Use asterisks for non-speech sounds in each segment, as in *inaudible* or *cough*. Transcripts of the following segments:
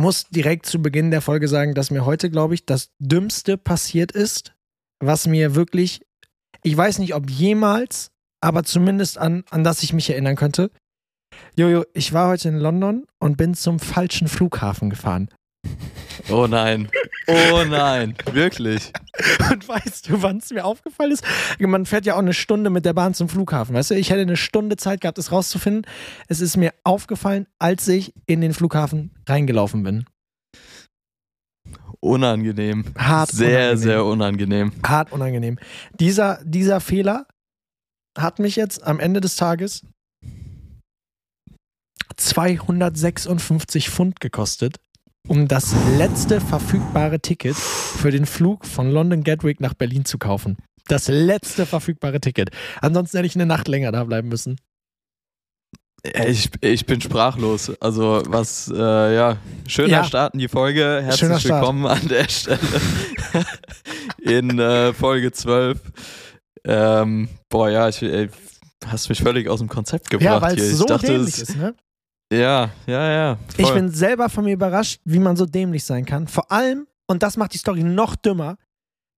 muss direkt zu Beginn der Folge sagen, dass mir heute, glaube ich, das Dümmste passiert ist, was mir wirklich, ich weiß nicht, ob jemals, aber zumindest an, an das ich mich erinnern könnte. Jojo, ich war heute in London und bin zum falschen Flughafen gefahren. Oh nein. Oh nein. Wirklich. Und weißt du, wann es mir aufgefallen ist? Man fährt ja auch eine Stunde mit der Bahn zum Flughafen. Weißt du, ich hätte eine Stunde Zeit gehabt, es rauszufinden. Es ist mir aufgefallen, als ich in den Flughafen reingelaufen bin. Unangenehm. Hart Sehr, unangenehm. sehr unangenehm. Hart unangenehm. Dieser, dieser Fehler hat mich jetzt am Ende des Tages 256 Pfund gekostet, um das letzte verfügbare Ticket für den Flug von London Gatwick nach Berlin zu kaufen. Das letzte verfügbare Ticket. Ansonsten hätte ich eine Nacht länger da bleiben müssen. Ich, ich bin sprachlos. Also, was, äh, ja, schöner Ja. Start in die Folge. Herzlich willkommen an der Stelle *laughs* in äh, Folge 12. Ähm, boah, ja, ich, ey, hast mich völlig aus dem Konzept gebracht Ja, weil hier. es Ich so dachte, dämlich es- ist, ne? Ja, ja, ja. Ich voll. bin selber von mir überrascht, wie man so dämlich sein kann. Vor allem, und das macht die Story noch dümmer,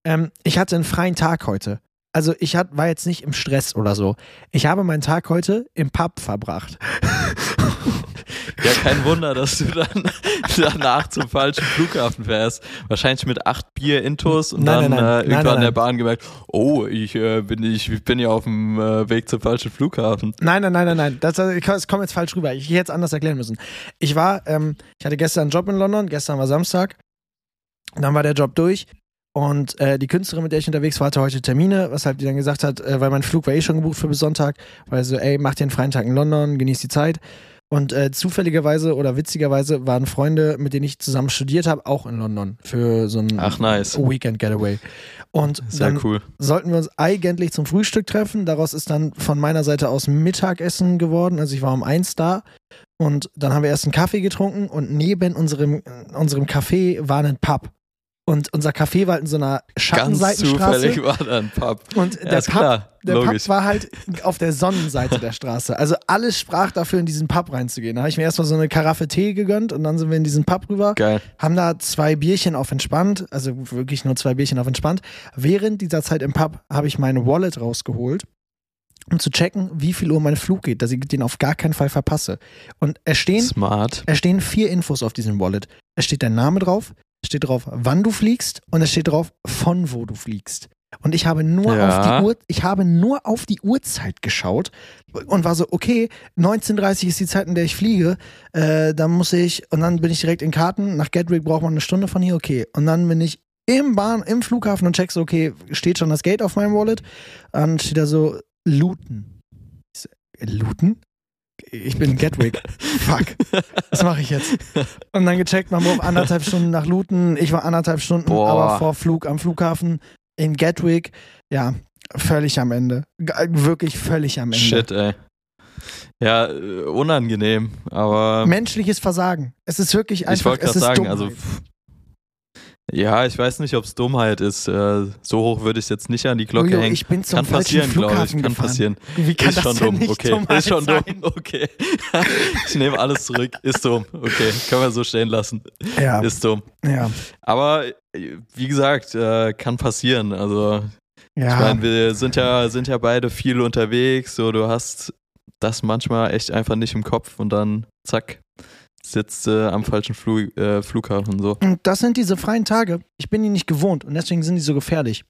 ähm, ich hatte einen freien Tag heute. Also ich hat, war jetzt nicht im Stress oder so. Ich habe meinen Tag heute im Pub verbracht. *laughs* Ja, kein Wunder, dass du dann *laughs* danach zum falschen Flughafen fährst. Wahrscheinlich mit acht Bier Intos und Nein, dann nein, nein. äh, irgendwann in der. Bahn gemerkt, oh, ich, äh, bin, ich, ich bin ja auf dem äh, Weg zum falschen Flughafen. Nein, nein, nein, nein, nein. Das, das kommt jetzt falsch rüber. Ich hätte jetzt anders erklären müssen. Ich war, ähm, ich hatte gestern einen Job in London, gestern war Samstag. Dann war der Job durch. Und äh, die Künstlerin, mit der ich unterwegs war, hatte heute Termine, weshalb die dann gesagt hat, äh, weil mein Flug war eh schon gebucht für bis Sonntag, weil so, ey, mach dir einen freien Tag in London, genieß die Zeit. Und äh, zufälligerweise oder witzigerweise waren Freunde, mit denen ich zusammen studiert habe, auch in London für so ein Ach, nice. Weekend Getaway. Und Sehr dann cool. sollten wir uns eigentlich zum Frühstück treffen. Daraus ist dann von meiner Seite aus Mittagessen geworden. Also ich war um eins da und dann haben wir erst einen Kaffee getrunken und neben unserem, unserem Café war ein Pub. Und unser Café war halt in so einer Ganz Schattenseitenstraße. zufällig war da ein Pub. Und Ja, der, ist Pub, klar, der logisch. Pub war halt auf der Sonnenseite der Straße. Also alles sprach dafür, in diesen Pub reinzugehen. Da habe ich mir erstmal so eine Karaffe Tee gegönnt und dann sind wir in diesen Pub rüber Geil. haben da zwei Bierchen auf entspannt, also wirklich nur zwei Bierchen auf entspannt. Während dieser Zeit im Pub habe ich meine Wallet rausgeholt, um zu checken, wie viel Uhr mein Flug geht, dass ich den auf gar keinen Fall verpasse. Und es stehen, Smart. es stehen vier Infos auf diesem Wallet. Es steht dein Name drauf, steht drauf, wann du fliegst und es steht drauf, von wo du fliegst. Und ich habe nur Ja. auf die Uhr, ich habe nur auf die Uhrzeit geschaut und war so, okay, 19.30 ist die Zeit, in der ich fliege. Äh, dann muss ich, und dann bin ich direkt in Karten. Nach Gatwick braucht man eine Stunde von hier, okay. Und dann bin ich im Bahn, im Flughafen und check so, okay, steht schon das Gate auf meinem Wallet? Dann steht da so, so, äh, Luton? Ich bin in Gatwick. *laughs* Fuck. Was mache ich jetzt? Und dann gecheckt, man braucht anderthalb Stunden nach Luton. Ich war anderthalb Stunden, Boah. aber vor Flug am Flughafen in Gatwick. Ja, völlig am Ende. Wirklich völlig am Ende. Shit, ey. Ja, unangenehm, aber Menschliches Versagen. Es ist wirklich einfach, ich wollte es gerade ist sagen, Dummheit. also pff, ja, ich weiß nicht, ob es Dummheit ist. Äh, so hoch würde ich es jetzt nicht an die Glocke Jojo, hängen. ich bin zum Kann passieren, glaube ich. Kann gefahren. passieren. Wie kann ist das schon denn dumm, nicht okay. Dummheit Ist schon sein? dumm, okay. ich nehme alles zurück. Ist dumm, okay. Können wir so stehen lassen. Ja, Ist dumm. ja, Aber wie gesagt, äh, kann passieren. Also ja. ich meine, wir sind ja, sind ja beide viel unterwegs. So, du hast das manchmal echt einfach nicht im Kopf und dann zack, sitzt äh, am falschen Flug, äh, Flughafen so. Und das sind diese freien Tage. Ich bin die nicht gewohnt und deswegen sind die so gefährlich.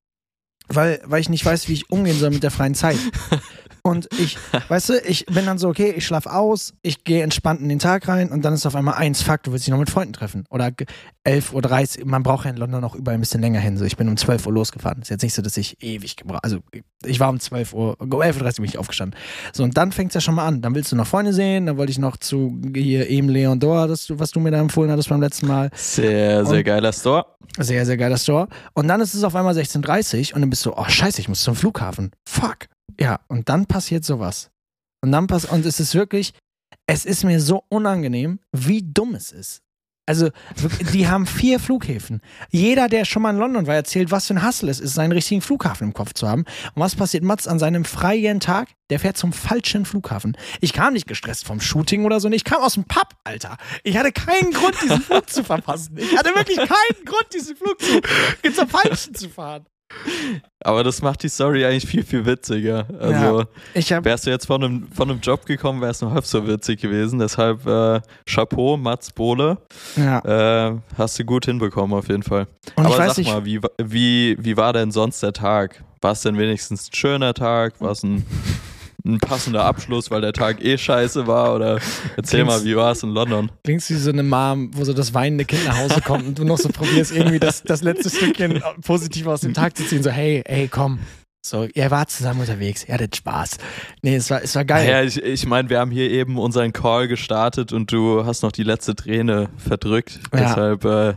Weil, weil ich nicht weiß, wie ich umgehen soll mit der freien Zeit. *laughs* Und ich, *laughs* weißt du, ich bin dann so, okay, ich schlafe aus, ich gehe entspannt in den Tag rein und dann ist auf einmal eins, fuck, du willst dich noch mit Freunden treffen. Oder ge- 11.30 Uhr, man braucht ja in London auch überall ein bisschen länger hin. So, ich bin um 12 Uhr losgefahren. Ist jetzt nicht so, dass ich ewig gebraucht Also, ich war um 12 Uhr, um 11.30 Uhr bin ich aufgestanden. So, und dann fängt es ja schon mal an. Dann willst du noch Freunde sehen, dann wollte ich noch zu hier eben Leon Dor, das, was du mir da empfohlen hattest beim letzten Mal. Sehr, sehr Und- geiler Store. Sehr, sehr geiler Store. Und dann ist es auf einmal 16.30 Uhr und dann bist du, oh scheiße, ich muss zum Flughafen. Fuck. Ja, und dann passiert sowas. Und dann pass und es ist wirklich, es ist mir so unangenehm, wie dumm es ist. Also, die haben vier Flughäfen. Jeder, der schon mal in London war, erzählt, was für ein Hassel es ist, seinen richtigen Flughafen im Kopf zu haben. Und was passiert Mats an seinem freien Tag? Der fährt zum falschen Flughafen. Ich kam nicht gestresst vom Shooting oder so, ich kam aus dem Pub, Alter. Ich hatte keinen Grund, diesen Flug zu verpassen. Ich hatte wirklich keinen Grund, diesen Flug zu, zum falschen zu fahren. Aber das macht die Story eigentlich viel, viel witziger. Also, Ja, wärst du jetzt von einem, von einem Job gekommen, wäre es nur halb so witzig gewesen. Deshalb äh, Chapeau, Mats Bohle. ja. Äh, hast du gut hinbekommen, auf jeden Fall. Und Aber ich weiß sag mal, wie, wie, wie war denn sonst der Tag? War es denn wenigstens ein schöner Tag? War es ein, *laughs* ein passender Abschluss, weil der Tag eh scheiße war? Oder erzähl Kling's- mal, wie war es in London? klingst wie so eine Mom, wo so das weinende Kind nach Hause kommt und du noch so probierst, irgendwie das, das letzte Stückchen positiv aus dem Tag zu ziehen. So, hey, hey, komm. So, ihr wart zusammen unterwegs, ihr hattet Spaß. Nee, es war, es war geil. Ja, ich, ich meine, wir haben hier eben unseren Call gestartet und du hast noch die letzte Träne verdrückt. Ja. Deshalb äh,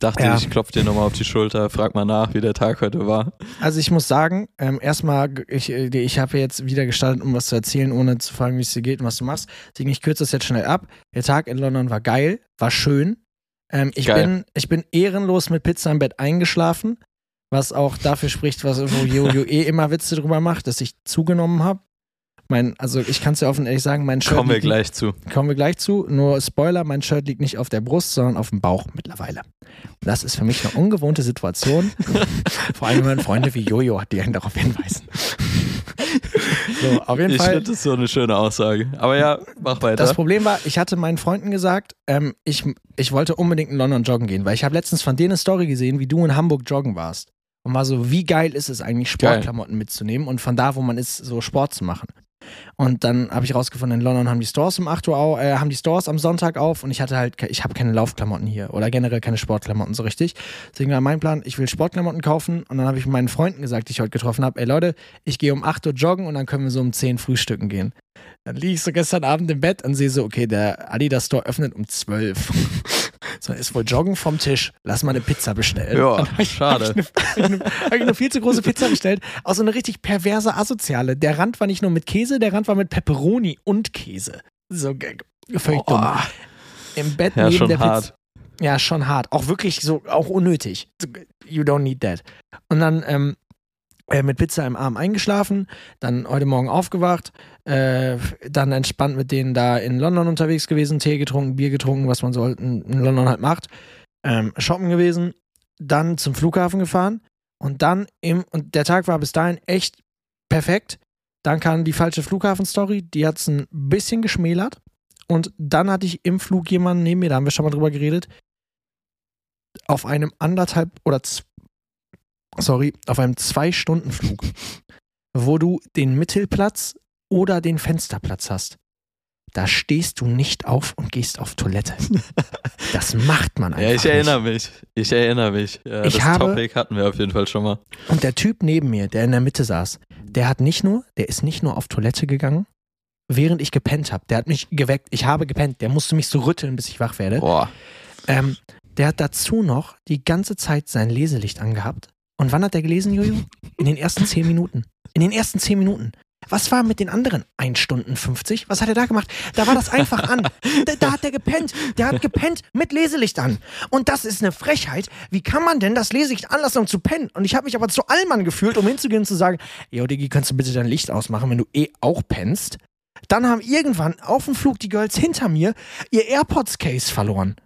dachte Ja. ich, ich klopfe dir nochmal auf die Schulter, frag mal nach, wie der Tag heute war. Also ich muss sagen, ähm, erstmal, ich, äh, ich habe jetzt wieder gestartet, um was zu erzählen, ohne zu fragen, wie es dir geht und was du machst. Deswegen, ich kürze das jetzt schnell ab. Der Tag in London war geil, war schön. Ähm, ich, Geil. bin, ich bin ehrenlos mit Pizza im Bett eingeschlafen, was auch dafür spricht, was, wo Jojo *laughs* eh immer Witze drüber macht, dass ich zugenommen habe. Mein, also ich kann es ja offen ehrlich sagen, mein Shirt Kommen wir liegt gleich zu. Kommen wir gleich zu. Nur Spoiler, mein Shirt liegt nicht auf der Brust, sondern auf dem Bauch mittlerweile. Und das ist für mich eine ungewohnte Situation. *laughs* Vor allem, wenn Freunde wie Jojo hat, die einen darauf hinweisen. so, auf jeden Ich Fall. das so eine schöne Aussage. Aber ja, mach weiter. Das Problem war, ich hatte meinen Freunden gesagt, ähm, ich, ich wollte unbedingt in London joggen gehen, weil ich habe letztens von dir eine Story gesehen, wie du in Hamburg joggen warst. Und war so, wie geil ist es eigentlich, Sportklamotten mitzunehmen und von da, wo man ist, so Sport zu machen. Und dann habe ich rausgefunden, in London haben die Stores um 8 Uhr au, äh, haben die Stores am Sonntag auf und ich hatte halt, ich habe keine Laufklamotten hier oder generell keine Sportklamotten so richtig. Deswegen war mein Plan, ich will Sportklamotten kaufen und dann habe ich meinen Freunden gesagt, die ich heute getroffen habe, ey Leute, ich gehe um 8 Uhr joggen und dann können wir so um 10 frühstücken gehen. Dann liege ich so gestern Abend im Bett und sehe so, okay, der Adidas Store öffnet um 12. *laughs* so, ist wohl Joggen vom Tisch. Lass mal eine Pizza bestellen. Ja, ich, schade. Habe ich, eine, hab ich, eine, viel zu große Pizza bestellt. Auch so eine richtig perverse Asoziale. Der Rand war nicht nur mit Käse, der Rand war mit Pepperoni und Käse. So völlig dumm. Boah. Im Bett Ja, neben der hart. Pizza. Ja, schon hart. Auch wirklich so, auch unnötig. You don't need that. Und dann ähm, äh, mit Pizza im Arm eingeschlafen, dann heute Morgen aufgewacht, äh, dann entspannt mit denen da in London unterwegs gewesen, Tee getrunken, Bier getrunken, was man so halt in, London halt macht, ähm, shoppen gewesen, dann zum Flughafen gefahren und dann im, und der Tag war bis dahin echt perfekt. Dann kam die falsche Flughafen-Story, die hat es ein bisschen geschmälert. Und dann hatte ich im Flug jemanden neben mir, da haben wir schon mal drüber geredet, auf einem anderthalb oder sorry, auf einem Zwei-Stunden-Flug, wo du den Mittelplatz oder den Fensterplatz hast. Da stehst du nicht auf und gehst auf Toilette. *laughs* Das macht man einfach. Ja, ich nicht. erinnere mich. Ich erinnere mich. Ja, Ich das habe- Topic hatten wir auf jeden Fall schon mal. Und der Typ neben mir, der in der Mitte saß, der hat nicht nur, der ist nicht nur auf Toilette gegangen, während ich gepennt habe. Der hat mich geweckt. Ich habe gepennt. Der musste mich so rütteln, bis ich wach werde. Boah. Ähm, der hat dazu noch die ganze Zeit sein Leselicht angehabt. Und wann hat er gelesen, Jojo? In den ersten zehn Minuten. In den ersten zehn Minuten. Was war mit den anderen 1 Stunden 50? Was hat er da gemacht? Da war das einfach an. Da, da hat er gepennt. Der hat gepennt mit Leselicht an. Und das ist eine Frechheit. Wie kann man denn das Leselicht anlassen, um zu pennen? Und ich habe mich aber zu Allmann gefühlt, um hinzugehen und zu sagen, yo, Diggi, kannst du bitte dein Licht ausmachen, wenn du eh auch pennst? Dann haben irgendwann auf dem Flug die Girls hinter mir ihr AirPods-Case verloren.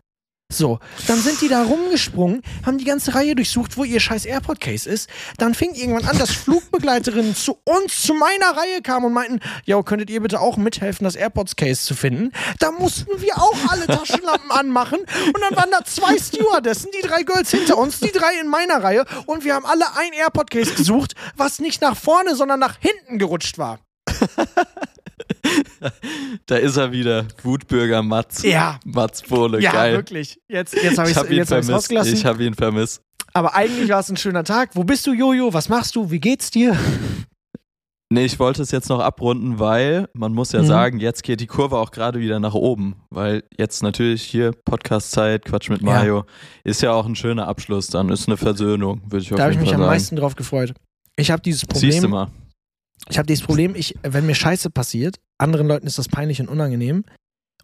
So, dann sind die da rumgesprungen, haben die ganze Reihe durchsucht, wo ihr scheiß AirPod-Case ist. Dann fing irgendwann an, dass Flugbegleiterinnen *laughs* zu uns, zu meiner Reihe kamen und meinten, ja, könntet ihr bitte auch mithelfen, das AirPods-Case zu finden? Da mussten wir auch alle Taschenlampen *laughs* anmachen und dann waren da zwei Stewardessen, die drei Girls hinter uns, die drei in meiner Reihe und wir haben alle ein AirPod-Case gesucht, was nicht nach vorne, sondern nach hinten gerutscht war. *laughs* *laughs* Da ist er wieder. Wutbürger Mats. Ja. Mats Bohle, Ja, geil. wirklich. Jetzt, jetzt habe Ich es ihn hab vermisst. Ich habe ihn vermisst. Aber eigentlich war es ein schöner Tag. Wo bist du, Jojo? Was machst du? Wie geht's dir? *laughs* Nee, ich wollte es jetzt noch abrunden, weil man muss ja Mhm. sagen, jetzt geht die Kurve auch gerade wieder nach oben. Weil jetzt natürlich hier Podcast-Zeit, Quatsch mit Ja. Mario, ist ja auch ein schöner Abschluss dann. Ist eine Versöhnung, würde ich auf Da habe ich jeden mich Fall am sagen. meisten drauf gefreut. Ich habe dieses Siehst du Problem. mal. Ich habe dieses Problem, ich, wenn mir Scheiße passiert, anderen Leuten ist das peinlich und unangenehm.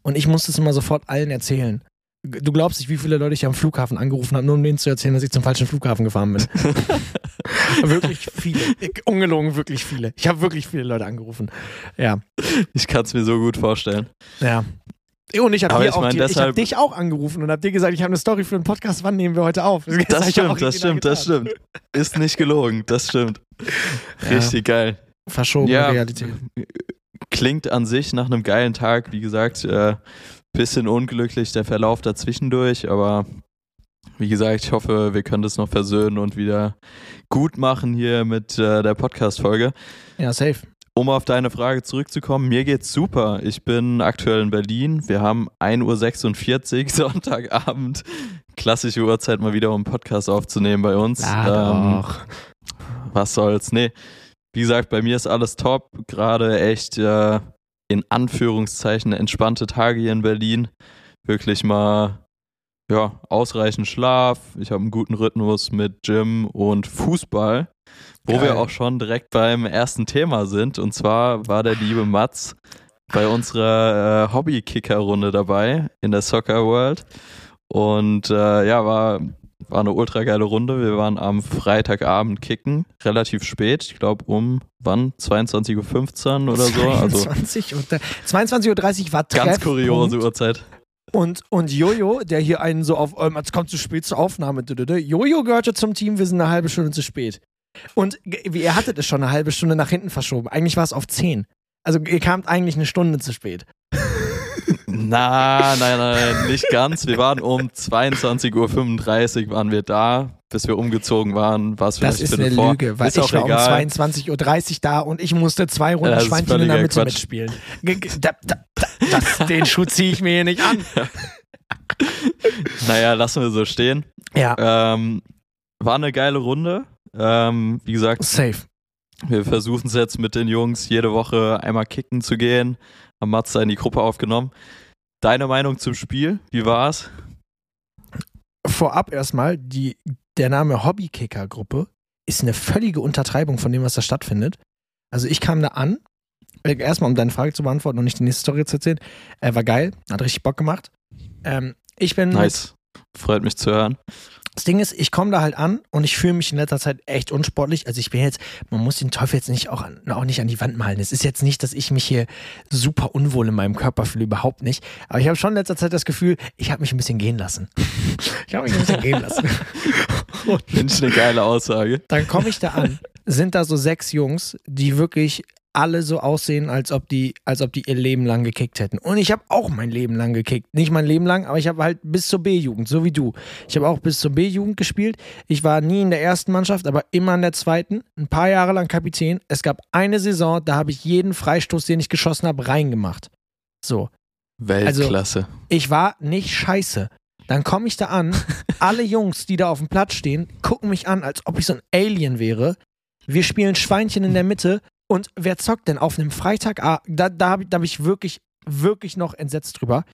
Und ich muss das immer sofort allen erzählen. Du glaubst nicht, wie viele Leute ich am Flughafen angerufen habe, nur um denen zu erzählen, dass ich zum falschen Flughafen gefahren bin. *laughs* wirklich viele. Ungelogen, wirklich viele. Ich habe wirklich viele Leute angerufen. Ja. Ich kann es mir so gut vorstellen. Ja. Und ich habe hab dich auch angerufen und habe dir gesagt, ich habe eine Story für einen Podcast, wann nehmen wir heute auf? Das *laughs* auch stimmt, das stimmt, das getan. stimmt. Ist nicht gelogen, das stimmt. Ja. Richtig geil. Verschobene Ja. Realität. Klingt an sich nach einem geilen Tag. Wie gesagt, äh, bisschen unglücklich der Verlauf dazwischendurch, aber wie gesagt, ich hoffe, wir können das noch versöhnen und wieder gut machen hier mit äh, der Podcast-Folge. Ja, safe. Um auf deine Frage zurückzukommen, mir geht's super. Ich bin aktuell in Berlin. Wir haben 1.46 Uhr *laughs* Sonntagabend. Klassische Uhrzeit, mal wieder um einen Podcast aufzunehmen bei uns. Ähm, doch. was soll's. Nee, wie gesagt, bei mir ist alles top. Gerade echt äh, in Anführungszeichen entspannte Tage hier in Berlin. Wirklich mal ja, ausreichend Schlaf. Ich habe einen guten Rhythmus mit Gym und Fußball. Wo Geil. wir auch schon direkt beim ersten Thema sind. Und zwar war der liebe Mats bei unserer äh, Hobby-Kicker-Runde dabei in der Soccer World. Und äh, ja, war, war eine ultra geile Runde. Wir waren am Freitagabend kicken, relativ spät. Ich glaube um wann? 22.15 Uhr oder so. Also 22 und, äh, 22.30 Uhr war ganz Treffpunkt. kuriose Uhrzeit. Und, und Jojo, der hier einen so auf, ähm, es kommt zu spät zur Aufnahme. Jojo gehörte zum Team, wir sind eine halbe Stunde zu spät. Und ihr hattet es schon eine halbe Stunde nach hinten verschoben. Eigentlich war es auf 10. Also ihr kamt eigentlich eine Stunde zu spät. Na, nein, nein, nicht ganz. Wir waren um 22.35 Uhr waren wir da. Bis wir umgezogen waren, war es Das ist eine vor. Lüge, weil ist ich war egal. um 22.30 Uhr da und ich musste zwei Runden ist Schweinchen in der Mitte Quatsch. mitspielen. Da, da, das, den Schuh ziehe ich mir hier nicht an. *laughs* Naja, lassen wir so stehen. Ja, Ähm, war eine geile Runde. Ähm, wie gesagt, safe. wir versuchen es jetzt mit den Jungs jede Woche einmal kicken zu gehen. Haben Matze in die Gruppe aufgenommen. Deine Meinung zum Spiel? Wie war's? Vorab erstmal, die, der Name Hobbykicker-Gruppe ist eine völlige Untertreibung von dem, was da stattfindet. Also ich kam da an, äh, erstmal um deine Frage zu beantworten und nicht die nächste Story zu erzählen. Äh, war geil, hat richtig Bock gemacht. Ähm, ich bin Nice. Freut mich zu hören. Das Ding ist, ich komme da halt an und ich fühle mich in letzter Zeit echt unsportlich. Also ich bin jetzt, man muss den Teufel jetzt nicht auch, an, auch nicht an die Wand malen. Es ist jetzt nicht, dass ich mich hier super unwohl in meinem Körper fühle, überhaupt nicht. Aber ich habe schon in letzter Zeit das Gefühl, ich habe mich ein bisschen gehen lassen. *laughs* ich habe mich ein bisschen gehen lassen. *laughs* Ich eine geile Aussage. dann komme ich da an, sind da so sechs Jungs, die wirklich alle so aussehen, als ob die, als ob die ihr Leben lang gekickt hätten. Und ich habe auch mein Leben lang gekickt. Nicht mein Leben lang, aber ich habe halt bis zur B-Jugend, so wie du. Ich habe auch bis zur B-Jugend gespielt. Ich war nie in der ersten Mannschaft, aber immer in der zweiten. Ein paar Jahre lang Kapitän. Es gab eine Saison, da habe ich jeden Freistoß, den ich geschossen habe, reingemacht. So. Weltklasse. Ich war nicht scheiße. Dann komme ich da an, *laughs* alle Jungs, die da auf dem Platz stehen, gucken mich an, als ob ich so ein Alien wäre. Wir spielen Schweinchen in der Mitte und wer zockt denn auf einem Freitag? Da, da habe hab ich wirklich, wirklich noch entsetzt drüber.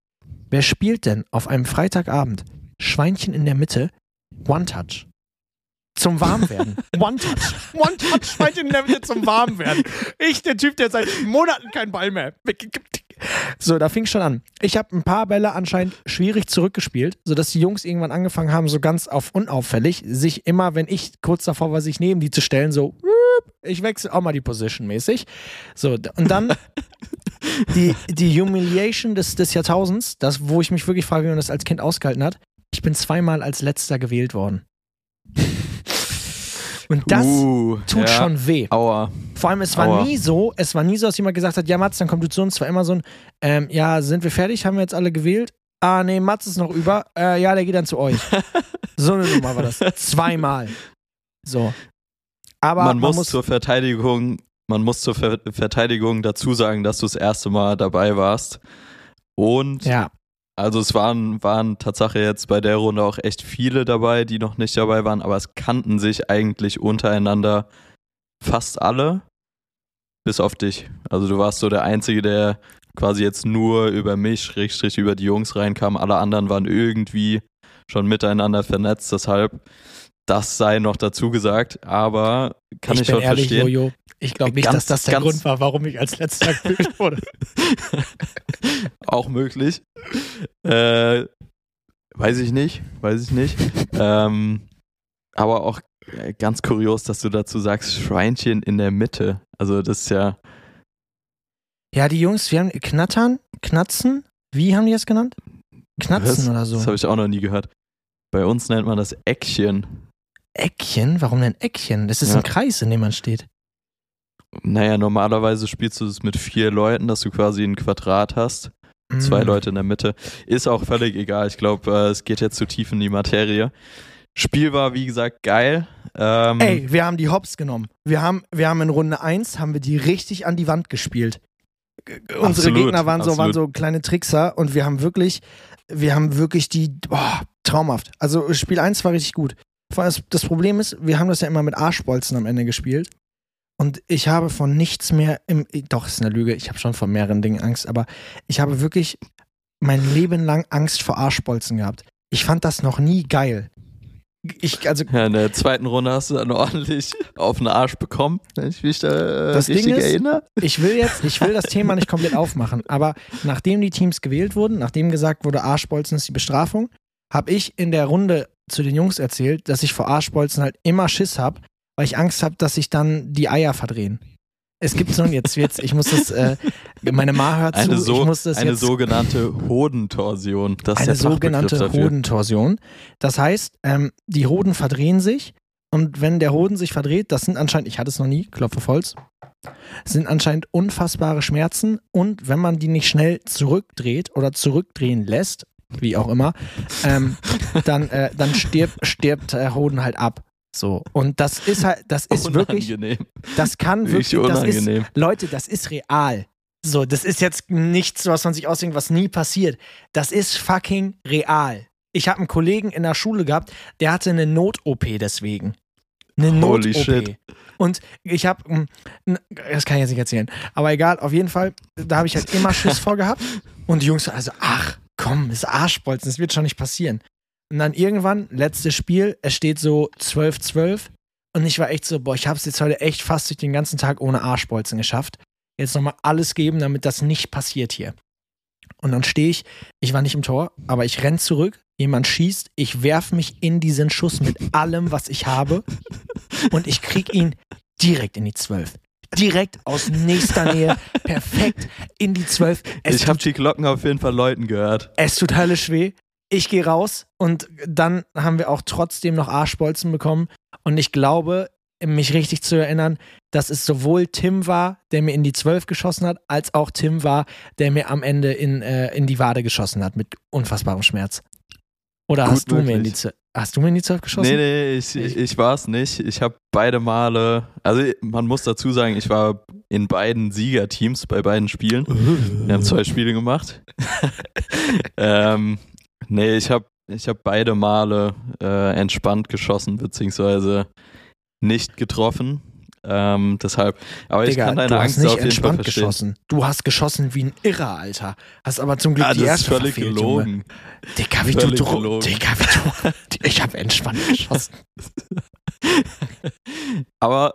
Wer spielt denn auf einem Freitagabend Schweinchen in der Mitte One-Touch? Zum Warmwerden. *laughs* One-Touch. One-Touch, Schweinchen in der Mitte zum Warmwerden. Ich, der Typ, der seit Monaten keinen Ball mehr. So, da fing schon an. Ich habe ein paar Bälle anscheinend schwierig zurückgespielt, sodass die Jungs irgendwann angefangen haben, so ganz auf unauffällig, sich immer, wenn ich kurz davor war, sich neben die zu stellen, so, "Wup, ich wechsle auch mal die Position mäßig. So, und dann *laughs* die, die Humiliation des, des Jahrtausends, das, wo ich mich wirklich frage, wie man das als Kind ausgehalten hat. Ich bin zweimal als letzter gewählt worden. Und das uh, tut ja. schon weh. Aua. Vor allem, es war Aua. nie so, es war nie so, dass jemand gesagt hat, ja, Mats, dann komm du zu uns. Es war immer so ein, ähm, ja, sind wir fertig? Haben wir jetzt alle gewählt? Ah, nee, Mats ist noch über. Äh, ja, der geht dann zu euch. *laughs* so eine Nummer war das. Zweimal. So. Aber man, muss zur Verteidigung, man muss zur Ver Verteidigung dazu sagen, dass du das erste Mal dabei warst. Und ja, also es waren, waren Tatsache jetzt bei der Runde auch echt viele dabei, die noch nicht dabei waren, aber es kannten sich eigentlich untereinander fast alle, bis auf dich. Also du warst so der Einzige, der quasi jetzt nur über mich, Schrägstrich über die Jungs reinkam. Alle anderen waren irgendwie schon miteinander vernetzt, deshalb das sei noch dazu gesagt, aber kann ich, ich bin schon ehrlich, verstehen. Jojo. Ich glaube nicht, Ganz- dass das der Grund war, warum ich als letzter *laughs* gewählt wurde. *laughs* auch möglich. Äh, Weiß ich nicht, weiß ich nicht. ähm, aber auch äh, ganz kurios, dass du dazu sagst, Schweinchen in der Mitte. Also das ist ja. Ja, die Jungs, wir haben Knattern, Knatzen, wie haben die das genannt? Knatzen Was? oder so. Das habe ich auch noch nie gehört. Bei uns nennt man das Eckchen. Eckchen? Warum denn Eckchen? Das ist Ja. ein Kreis, in dem man steht. Naja, normalerweise spielst du es mit vier Leuten, dass du quasi ein Quadrat hast. Zwei Mm. Leute in der Mitte. Ist auch völlig egal. Ich glaube, äh, es geht jetzt zu tief in die Materie. Spiel war, wie gesagt, geil. Ähm, Ey, wir haben die Hops genommen. Wir haben, wir haben in Runde 1 haben wir die richtig an die Wand gespielt. G- Unsere Absolut, Gegner waren so, waren so kleine Trickser und wir haben wirklich, wir haben wirklich die, boah, traumhaft. Also Spiel 1 war richtig gut. Vor allem Das, das Problem ist, wir haben das ja immer mit Arschbolzen am Ende gespielt. Und ich habe von nichts mehr im. Doch, ist eine Lüge. Ich habe schon vor mehreren Dingen Angst, aber ich habe wirklich mein Leben lang Angst vor Arschbolzen gehabt. Ich fand das noch nie geil. Ich, also, Ja, in der zweiten Runde hast du dann ordentlich auf den Arsch bekommen, wenn ich mich da äh, Das Ding richtig ist- erinnere. ich will jetzt, ich will das Thema nicht komplett aufmachen, aber nachdem die Teams gewählt wurden, nachdem gesagt wurde, Arschbolzen ist die Bestrafung, habe ich in der Runde zu den Jungs erzählt, dass ich vor Arschbolzen halt immer Schiss habe, weil ich Angst habe, dass sich dann die Eier verdrehen. Es gibt so ein, jetzt wird's, ich muss das, äh, meine Ma hört zu, Eine, so, ich muss das eine jetzt sogenannte Hodentorsion. Das ist eine sogenannte dafür. Hodentorsion. Das heißt, ähm, die Hoden verdrehen sich und wenn der Hoden sich verdreht, das sind anscheinend, ich hatte es noch nie, Klopfe auf Holz, sind anscheinend unfassbare Schmerzen und wenn man die nicht schnell zurückdreht oder zurückdrehen lässt, wie auch immer, ähm, dann, äh, dann stirbt, stirbt der Hoden halt ab. So. Und das ist halt, das ist wirklich, Unangenehm. das kann Wirklich wirklich, das ist, unangenehm. Leute, das ist real. So, das ist jetzt nichts, was man sich ausdenkt, was nie passiert. Das ist fucking real. Ich habe einen Kollegen in der Schule gehabt, der hatte eine Not-OP deswegen. Eine Holy Not-OP. shit. Und ich habe, das kann ich jetzt nicht erzählen, aber egal, auf jeden Fall, da habe ich halt immer Schiss *laughs* vor gehabt. Und die Jungs, also, ach, komm, das ist Arschbolzen, das wird schon nicht passieren. Und dann irgendwann, letztes Spiel, es steht so 12-12. Und ich war echt so, boah, ich habe es jetzt heute echt fast durch den ganzen Tag ohne Arschbolzen geschafft. Jetzt nochmal alles geben, damit das nicht passiert hier. Und dann stehe ich, ich war nicht im Tor, aber ich renn zurück, jemand schießt, ich werf mich in diesen Schuss mit allem, was ich habe und ich krieg ihn direkt in die Zwölf. Direkt aus nächster Nähe, perfekt in die Zwölf. Es Ich habe die Glocken auf jeden Fall Leuten gehört. es tut höllisch weh. Ich gehe raus und dann haben wir auch trotzdem noch Arschbolzen bekommen. Und ich glaube, mich richtig zu erinnern, dass es sowohl Tim war, der mir in die 12 geschossen hat, als auch Tim war, der mir am Ende in, äh, in die Wade geschossen hat mit unfassbarem Schmerz. Oder Gut hast du mir in die. 12, hast du mir in die 12 geschossen? Nee, nee, ich, ich, ich war es nicht. Ich habe beide Male, also man muss dazu sagen, ich war in beiden Siegerteams bei beiden Spielen. Wir haben zwei Spiele gemacht. *laughs* ähm, nee, ich habe ich hab beide Male äh, entspannt geschossen, beziehungsweise nicht getroffen. Ähm, deshalb, aber ich Digga, kann deine du Angst hast nicht auf jeden Fall entspannt verstehen. geschossen. Du hast geschossen wie ein Irrer, Alter. Hast aber zum Glück Ah, die ist erste völlig verfehlt, gelogen. Junge. Digga, wie Völlig du gelogen. Digga, wie du, *laughs* ich habe entspannt geschossen. *laughs* Aber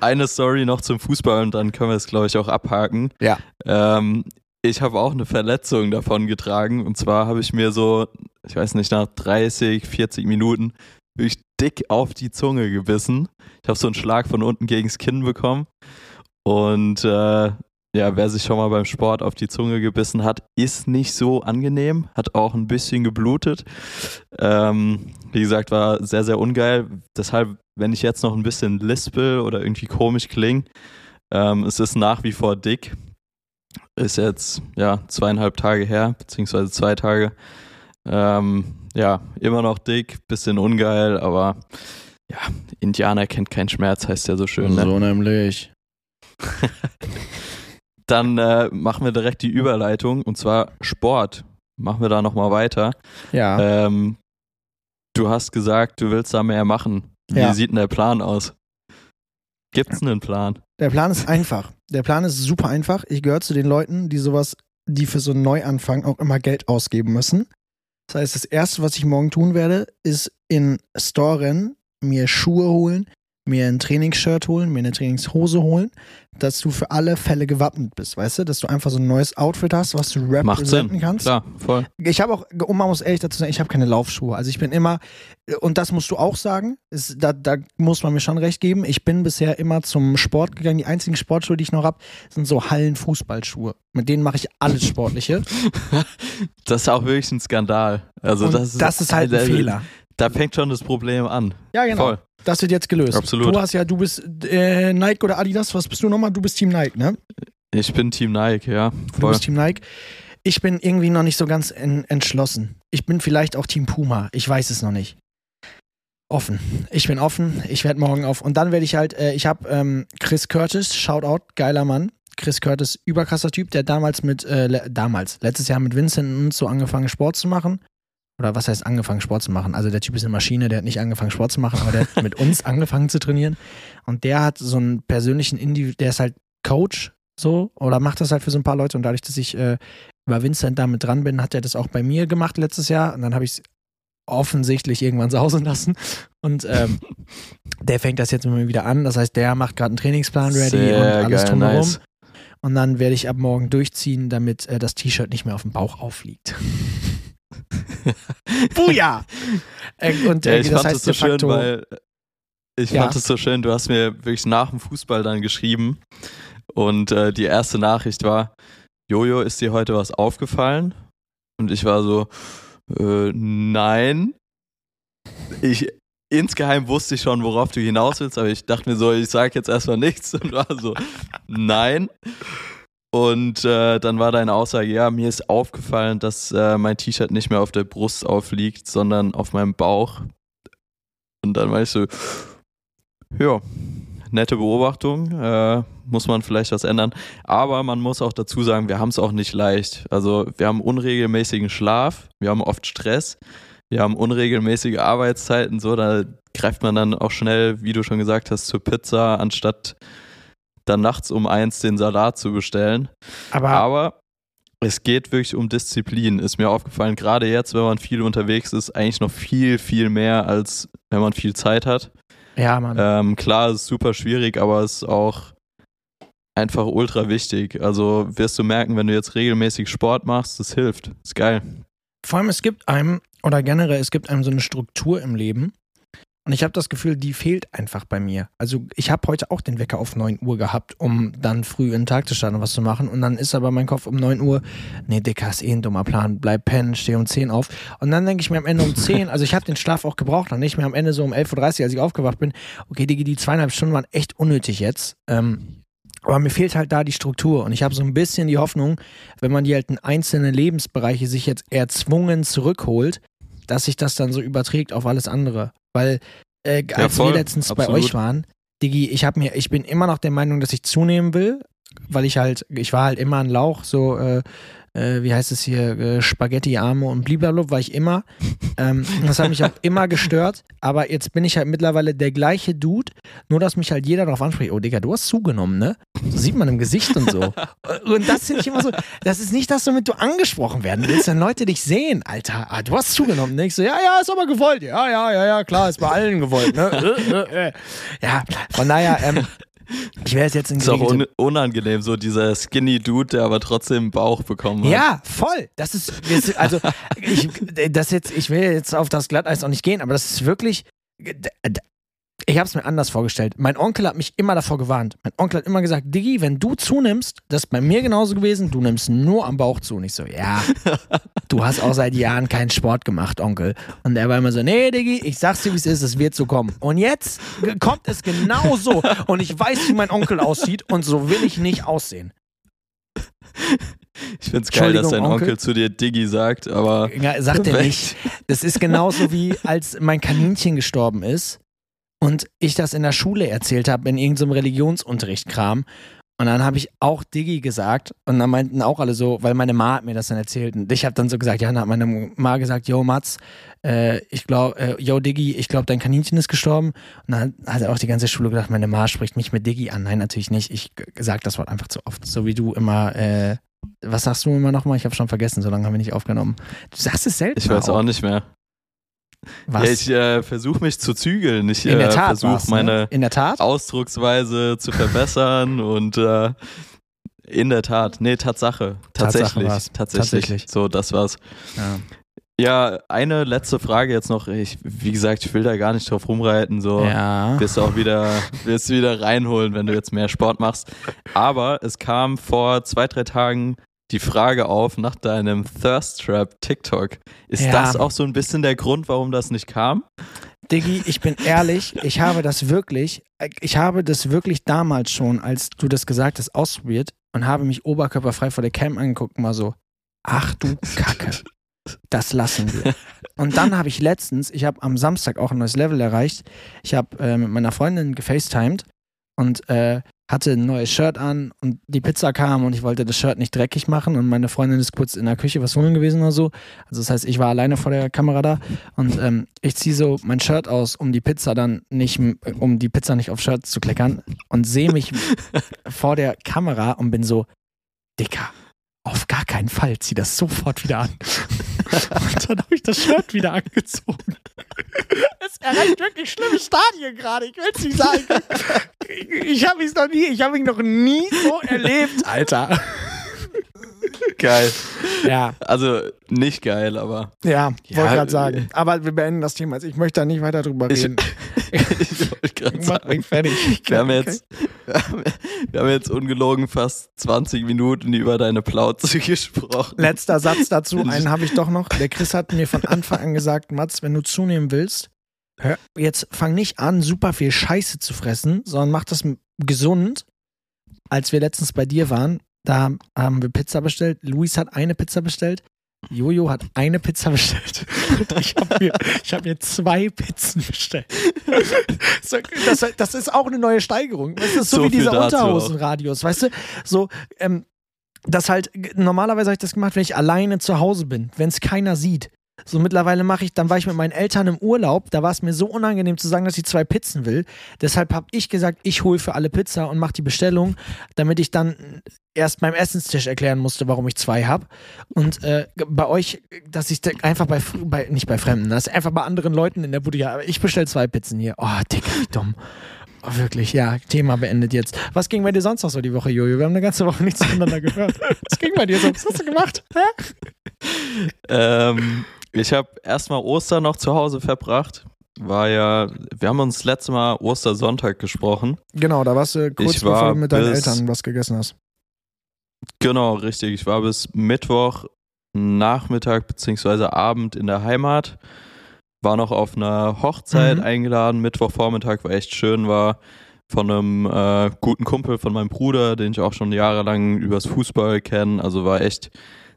eine Story noch zum Fußball und dann können wir es, glaube ich, auch abhaken. Ja. Ähm, ich habe auch eine Verletzung davon getragen. Und zwar habe ich mir so, ich weiß nicht, nach 30, 40 Minuten wirklich dick auf die Zunge gebissen. Ich habe so einen Schlag von unten gegens Kinn bekommen. Und äh, ja, wer sich schon mal beim Sport auf die Zunge gebissen hat, ist nicht so angenehm. Hat auch ein bisschen geblutet. Ähm, wie gesagt, war sehr, sehr ungeil. Deshalb, wenn ich jetzt noch ein bisschen lispel oder irgendwie komisch klinge, ähm, es ist nach wie vor dick. Ist jetzt ja zweieinhalb Tage her, beziehungsweise zwei Tage. Ähm, ja, immer noch dick, bisschen ungeil, aber ja, Indianer kennt keinen Schmerz, heißt ja so schön. Ne? nämlich. *laughs* Dann äh, machen wir direkt die Überleitung und zwar Sport. Machen wir da nochmal weiter. Ja. Ähm, du hast gesagt, du willst da mehr machen. Wie Ja. sieht denn der Plan aus? Gibt's einen Plan? Der Plan ist einfach. Der Plan ist super einfach. Ich gehöre zu den Leuten, die sowas, die für so einen Neuanfang auch immer Geld ausgeben müssen. Das heißt, das erste, was ich morgen tun werde, ist in Store rennen, mir Schuhe holen, mir ein Trainingsshirt holen, mir eine Trainingshose holen, dass du für alle Fälle gewappnet bist, weißt du? Dass du einfach so ein neues Outfit hast, was du representen kannst. Klar, voll. Ich habe auch, und man muss ehrlich dazu sagen, ich habe keine Laufschuhe. Also ich bin immer, und das musst du auch sagen, ist, da, da muss man mir schon recht geben, ich bin bisher immer zum Sport gegangen. Die einzigen Sportschuhe, die ich noch habe, sind so Hallenfußballschuhe. Mit denen mache ich alles Sportliche. *laughs* Das ist auch wirklich ein Skandal. Also und das ist, das ist halt ein also, Fehler. Da fängt schon das Problem an. Ja, genau. Voll. Das wird jetzt gelöst. Absolut. Du hast ja, du bist äh, Nike oder Adidas, was bist du nochmal? Du bist Team Nike, ne? Ich bin Team Nike, ja. Du Voll. bist Team Nike. Ich bin irgendwie noch nicht so ganz en entschlossen. Ich bin vielleicht auch Team Puma. Ich weiß es noch nicht. Offen. Ich bin offen. Ich werde morgen auf. Und dann werde ich halt, äh, ich habe ähm, Chris Curtis, Shoutout, geiler Mann. Chris Curtis, überkrasser Typ, der damals mit, äh, le- damals, letztes Jahr mit Vincent und uns so angefangen, Sport zu machen. Oder was heißt angefangen, Sport zu machen? Also der Typ ist eine Maschine, der hat nicht angefangen, Sport zu machen, aber der hat mit *laughs* uns angefangen zu trainieren. Und der hat so einen persönlichen Indiv der ist halt Coach so oder macht das halt für so ein paar Leute. Und dadurch, dass ich äh, über Vincent damit dran bin, hat er das auch bei mir gemacht letztes Jahr. Und dann habe ich es offensichtlich irgendwann sausen lassen. Und ähm, der fängt das jetzt mit mir wieder an. Das heißt, der macht gerade einen Trainingsplan ready Sehr und alles geil, drumherum. nice. Und dann werde ich ab morgen durchziehen, damit äh, das T-Shirt nicht mehr auf dem Bauch aufliegt. Buja! *laughs* Äh, und Ja, äh, ich das fand heißt es so schön, facto, weil ich Ja. fand es so schön, du hast mir wirklich nach dem Fußball dann geschrieben und äh, die erste Nachricht war, Jojo, ist dir heute was aufgefallen? Und ich war so, äh, nein. Ich insgeheim wusste ich schon, worauf du hinaus willst, aber ich dachte mir so, ich sage jetzt erstmal nichts und war so, nein. Und äh, dann war deine Aussage, ja, mir ist aufgefallen, dass äh, mein T-Shirt nicht mehr auf der Brust aufliegt, sondern auf meinem Bauch. Und dann war ich so, ja, nette Beobachtung, äh, muss man vielleicht was ändern. Aber man muss auch dazu sagen, wir haben es auch nicht leicht. Also wir haben unregelmäßigen Schlaf, wir haben oft Stress, wir haben unregelmäßige Arbeitszeiten, so, da greift man dann auch schnell, wie du schon gesagt hast, zur Pizza, anstatt dann nachts um eins den Salat zu bestellen. aber, Aber es geht wirklich um Disziplin, ist mir aufgefallen. Gerade jetzt, wenn man viel unterwegs ist, eigentlich noch viel, viel mehr, als wenn man viel Zeit hat. ja, Mann. Ähm, klar, es ist super schwierig, aber es ist auch einfach ultra wichtig. Also wirst du merken, wenn du jetzt regelmäßig Sport machst, das hilft. Ist geil. Vor allem, es gibt einem, oder generell, es gibt einem so eine Struktur im Leben. Und ich habe das Gefühl, die fehlt einfach bei mir. Also ich habe heute auch den Wecker auf 9 Uhr gehabt, um dann früh in den Tag zu starten und was zu machen. Und dann ist aber mein Kopf um 9 Uhr, nee, Dicker, ist eh ein dummer Plan, bleib pennen, steh um 10 auf. Und dann denke ich mir am Ende um 10, also ich habe den Schlaf auch gebraucht, dann nicht mehr am Ende so um 11.30 Uhr, als ich aufgewacht bin, okay, Digi, die zweieinhalb Stunden waren echt unnötig jetzt. Ähm, aber mir fehlt halt da die Struktur. Und ich habe so ein bisschen die Hoffnung, wenn man die halt in einzelne Lebensbereiche sich jetzt erzwungen zurückholt, dass sich das dann so überträgt auf alles andere. Weil äh, als voll, wir letztens bei absolut. euch waren, Digi, ich habe mir, ich bin immer noch der Meinung, dass ich zunehmen will, weil ich halt, ich war halt immer ein Lauch, so, äh, äh, wie heißt es hier, äh, Spaghetti-Arme und blablabla, war ich immer. Ähm, das hat mich auch *laughs* immer gestört, aber jetzt bin ich halt mittlerweile der gleiche Dude, nur dass mich halt jeder darauf anspricht, oh Digga, du hast zugenommen, ne? Das sieht man im Gesicht und so. *laughs* Und das finde ich immer so, das ist nicht das, womit du angesprochen werden willst, wenn Leute dich sehen, Alter, ah, du hast zugenommen, ne? Ich so, ja, ja, ist aber gewollt, ja, ja, ja, ja, klar, ist bei allen gewollt, ne? *laughs* Äh, äh. Ja, von daher, ähm, ich wäre jetzt in Ist auch un unangenehm, so dieser skinny Dude, der aber trotzdem einen Bauch bekommen hat. Ja, voll. Das ist, das ist- also ich, das jetzt, ich will jetzt auf das Glatteis auch nicht gehen, aber das ist wirklich. Ich habe es mir anders vorgestellt. Mein Onkel hat mich immer davor gewarnt. Mein Onkel hat immer gesagt, Diggi, wenn du zunimmst, das ist bei mir genauso gewesen, du nimmst nur am Bauch zu. Und ich so, ja, du hast auch seit Jahren keinen Sport gemacht, Onkel. Und er war immer so, nee, Diggi, ich sag's dir, wie es ist, es wird so kommen. Und jetzt kommt es genau so. Und ich weiß, wie mein Onkel aussieht und so will ich nicht aussehen. Ich find's geil, dass dein Onkel, Onkel. zu dir Diggi sagt, aber Ja, sagt er *laughs* nicht. Das ist genauso wie als mein Kaninchen gestorben ist und ich das in der Schule erzählt habe, in irgendeinem Religionsunterricht-Kram. Und dann habe ich auch Diggi gesagt und dann meinten auch alle so, weil meine Ma hat mir das dann erzählt und ich habe dann so gesagt, ja, dann hat meine Ma gesagt, yo Mats, äh, ich glaube, äh, yo Diggi, ich glaube, dein Kaninchen ist gestorben. Und dann hat auch die ganze Schule gedacht, meine Ma spricht mich mit Diggi an. Nein, natürlich nicht. Ich sage das Wort einfach zu oft, so wie du immer, äh, was sagst du immer nochmal? Ich habe schon vergessen, so lange haben wir nicht aufgenommen. Du sagst es selten. ich weiß auch nicht mehr. Was? Ja, ich äh, versuche mich zu zügeln. Ich äh, versuche war's, meine ne? Ausdrucksweise zu verbessern *laughs* und äh, in der Tat, nee, Tatsache. Tatsache Tatsächlich. war's. tatsächlich. Tatsächlich. So, das war's. Ja. Ja, eine letzte Frage jetzt noch. Ich, wie gesagt, ich will da gar nicht drauf rumreiten. So, ja. wirst du auch wieder, wirst du wieder reinholen, wenn du jetzt mehr Sport machst. Aber es kam vor zwei, drei Tagen die Frage auf nach deinem Thirst Trap TikTok. Ist Ja. das auch so ein bisschen der Grund, warum das nicht kam? Diggi, ich bin ehrlich, *laughs* ich habe das wirklich, ich habe das wirklich damals schon, als du das gesagt hast, ausprobiert und habe mich oberkörperfrei vor der Cam angeguckt und war so, ach du Kacke, das lassen wir. *laughs* Und dann habe ich letztens, ich habe am Samstag auch ein neues Level erreicht, ich habe äh, mit meiner Freundin gefacetimed und äh, hatte ein neues Shirt an und die Pizza kam und ich wollte das Shirt nicht dreckig machen und meine Freundin ist kurz in der Küche was holen gewesen oder so. Also das heißt, ich war alleine vor der Kamera da und ähm, ich ziehe so mein Shirt aus, um die Pizza dann nicht, um die Pizza nicht auf Shirt zu kleckern und sehe mich *laughs* vor der Kamera und bin so, Dicker, auf gar keinen Fall, zieh das sofort wieder an. Und dann habe ich das Shirt wieder angezogen. Es erreicht wirklich schlimme Stadien gerade, ich will es nicht sagen. Ich habe mich noch nie, ich habe mich noch nie so erlebt, Alter. *laughs* Geil. Ja, Also nicht geil, aber ja, wollte Ja, gerade sagen. Aber wir beenden das Thema. Also ich möchte da nicht weiter drüber Ich- reden. *laughs* ich wollte gerade sagen. fertig. Wir haben, jetzt, *laughs* wir haben jetzt ungelogen fast 20 Minuten über deine Plauze gesprochen. Letzter Satz dazu, ich- einen habe ich doch noch. Der Chris hat mir von Anfang an gesagt, Mats, wenn du zunehmen willst, hör, jetzt fang nicht an, super viel Scheiße zu fressen, sondern mach das gesund. Als wir letztens bei dir waren, da haben wir Pizza bestellt. Luis hat eine Pizza bestellt. Jojo hat eine Pizza *laughs* bestellt. Und ich habe mir, ich hab mir zwei Pizzen bestellt. Das, das ist auch eine neue Steigerung. Das ist so, So wie dieser. Unterhosenradius. Weißt du, so, ähm, das halt, normalerweise habe ich das gemacht, wenn ich alleine zu Hause bin, wenn es keiner sieht. So mittlerweile mache ich, dann war ich mit meinen Eltern im Urlaub, da war es mir so unangenehm zu sagen, dass ich zwei Pizzen will. Deshalb habe ich gesagt, ich hole für alle Pizza und mache die Bestellung, damit ich dann erst beim Essenstisch erklären musste, warum ich zwei habe. Und äh, bei euch, dass ich einfach bei, bei, nicht bei Fremden, dass einfach bei anderen Leuten in der Bude, ja, ich bestelle zwei Pizzen hier. Oh, Digga, wie dumm. Oh, wirklich, ja, Thema beendet jetzt. Was ging bei dir sonst noch so die Woche, Jojo? Wir haben eine ganze Woche nichts voneinander gehört. Was ging bei dir so? Was hast du gemacht? Hä? Ähm, ich habe erstmal Ostern noch zu Hause verbracht. War ja, wir haben uns letztes Mal Ostersonntag gesprochen. Genau, da warst du kurz Ich bevor du mit deinen bis- Eltern was gegessen hast. Genau, richtig. Ich war bis Mittwoch Nachmittag beziehungsweise Abend in der Heimat. War noch auf einer Hochzeit Mhm. eingeladen. Mittwochvormittag war echt schön, war von einem äh, guten Kumpel von meinem Bruder, den ich auch schon jahrelang übers Fußball kenne. Also war echt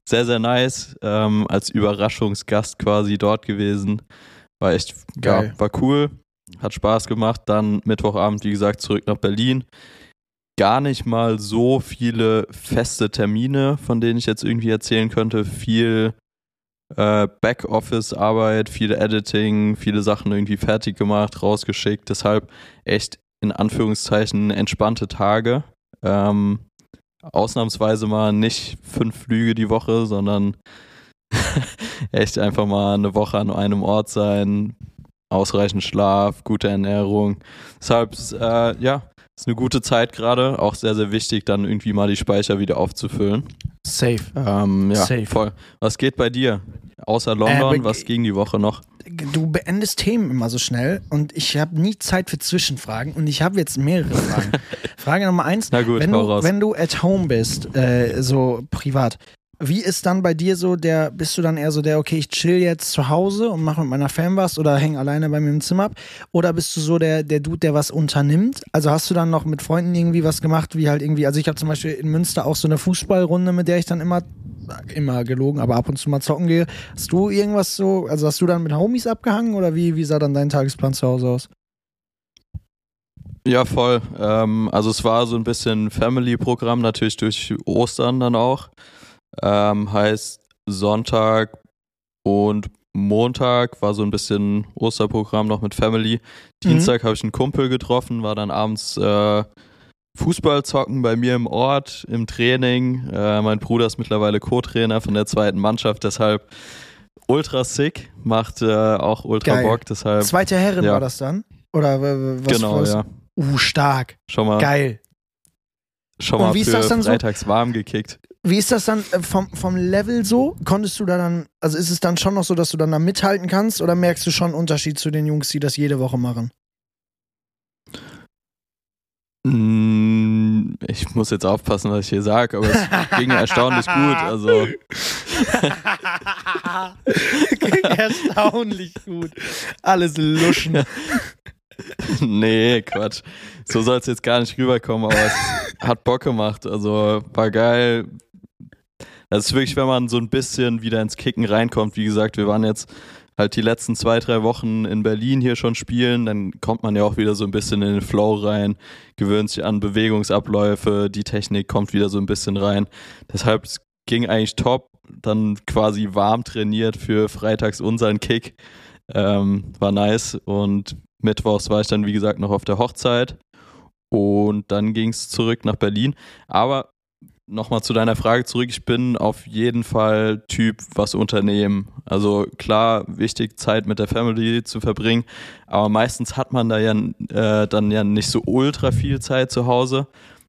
sehr, sehr nice. Ähm, als Überraschungsgast quasi dort gewesen. War echt, Geil. ja, war cool. Hat Spaß gemacht. Dann Mittwochabend, wie gesagt, zurück nach Berlin gar nicht mal so viele feste Termine, von denen ich jetzt irgendwie erzählen könnte. Viel äh, Backoffice-Arbeit, viel Editing, viele Sachen irgendwie fertig gemacht, rausgeschickt. Deshalb echt in Anführungszeichen entspannte Tage. Ähm, ausnahmsweise mal nicht fünf Flüge die Woche, sondern *laughs* echt einfach mal eine Woche an einem Ort sein, ausreichend Schlaf, gute Ernährung. Deshalb, äh, ja, ist eine gute Zeit gerade. Auch sehr, sehr wichtig, dann irgendwie mal die Speicher wieder aufzufüllen. Safe. Ähm, ja, Safe. voll. Was geht bei dir? Außer London, Äh, was ging die Woche noch? Du beendest Themen immer so schnell und ich habe nie Zeit für Zwischenfragen und ich habe jetzt mehrere Fragen. *laughs* Frage Nummer eins, Na gut, wenn, du, raus. wenn du at home bist, äh, so privat, wie ist dann bei dir so der, bist du dann eher so der, okay, ich chill jetzt zu Hause und mache mit meiner Fan was oder häng alleine bei mir im Zimmer ab? Oder bist du so der, der Dude, der was unternimmt? Also hast du dann noch mit Freunden irgendwie was gemacht, wie halt irgendwie, also ich habe zum Beispiel in Münster auch so eine Fußballrunde, mit der ich dann immer, immer gelogen, aber ab und zu mal zocken gehe. Hast du irgendwas so, also hast du dann mit Homies abgehangen oder wie, wie sah dann dein Tagesplan zu Hause aus? Ja, voll. Ähm, also es war so ein bisschen Family-Programm, natürlich durch Ostern dann auch. Ähm, heißt Sonntag und Montag war so ein bisschen Osterprogramm noch mit Family. Dienstag habe ich einen Kumpel getroffen, war dann abends äh, Fußball zocken bei mir im Ort, im Training. Äh, mein Bruder ist mittlerweile Co-Trainer von der zweiten Mannschaft, deshalb ultra sick, macht äh, auch ultra Geil. Bock, deshalb Zweite Herren ja. war das dann? Oder was genau, was? ja. Uh, stark. Schon mal, Geil. schon Und mal wie ist für das dann so? freitags warm gekickt. Wie ist das dann äh, vom, vom Level so? Konntest du da dann, also ist es dann schon noch so, dass du dann da mithalten kannst oder merkst du schon einen Unterschied zu den Jungs, die das jede Woche machen? Mm, Ich muss jetzt aufpassen, was ich hier sage, aber es *laughs* ging erstaunlich gut. Also *laughs* Erstaunlich gut. Alles luschen. *laughs* nee, Quatsch. So soll es jetzt gar nicht rüberkommen, aber es hat Bock gemacht. Also war geil. Das ist wirklich, wenn man so ein bisschen wieder ins Kicken reinkommt. Wie gesagt, wir waren jetzt halt die letzten zwei, drei Wochen in Berlin hier schon spielen. Dann kommt man ja auch wieder so ein bisschen in den Flow rein, gewöhnt sich an Bewegungsabläufe, die Technik kommt wieder so ein bisschen rein. Deshalb es ging eigentlich top. Dann quasi warm trainiert für freitags unseren Kick. Ähm, war nice. Und mittwochs war ich dann, wie gesagt, noch auf der Hochzeit. Und dann ging es zurück nach Berlin. Aber nochmal zu deiner Frage zurück. Ich bin auf jeden Fall Typ, was unternehmen. Also klar, wichtig, Zeit mit der Family zu verbringen. Aber meistens hat man da ja äh, dann ja nicht so ultra viel Zeit zu Hause.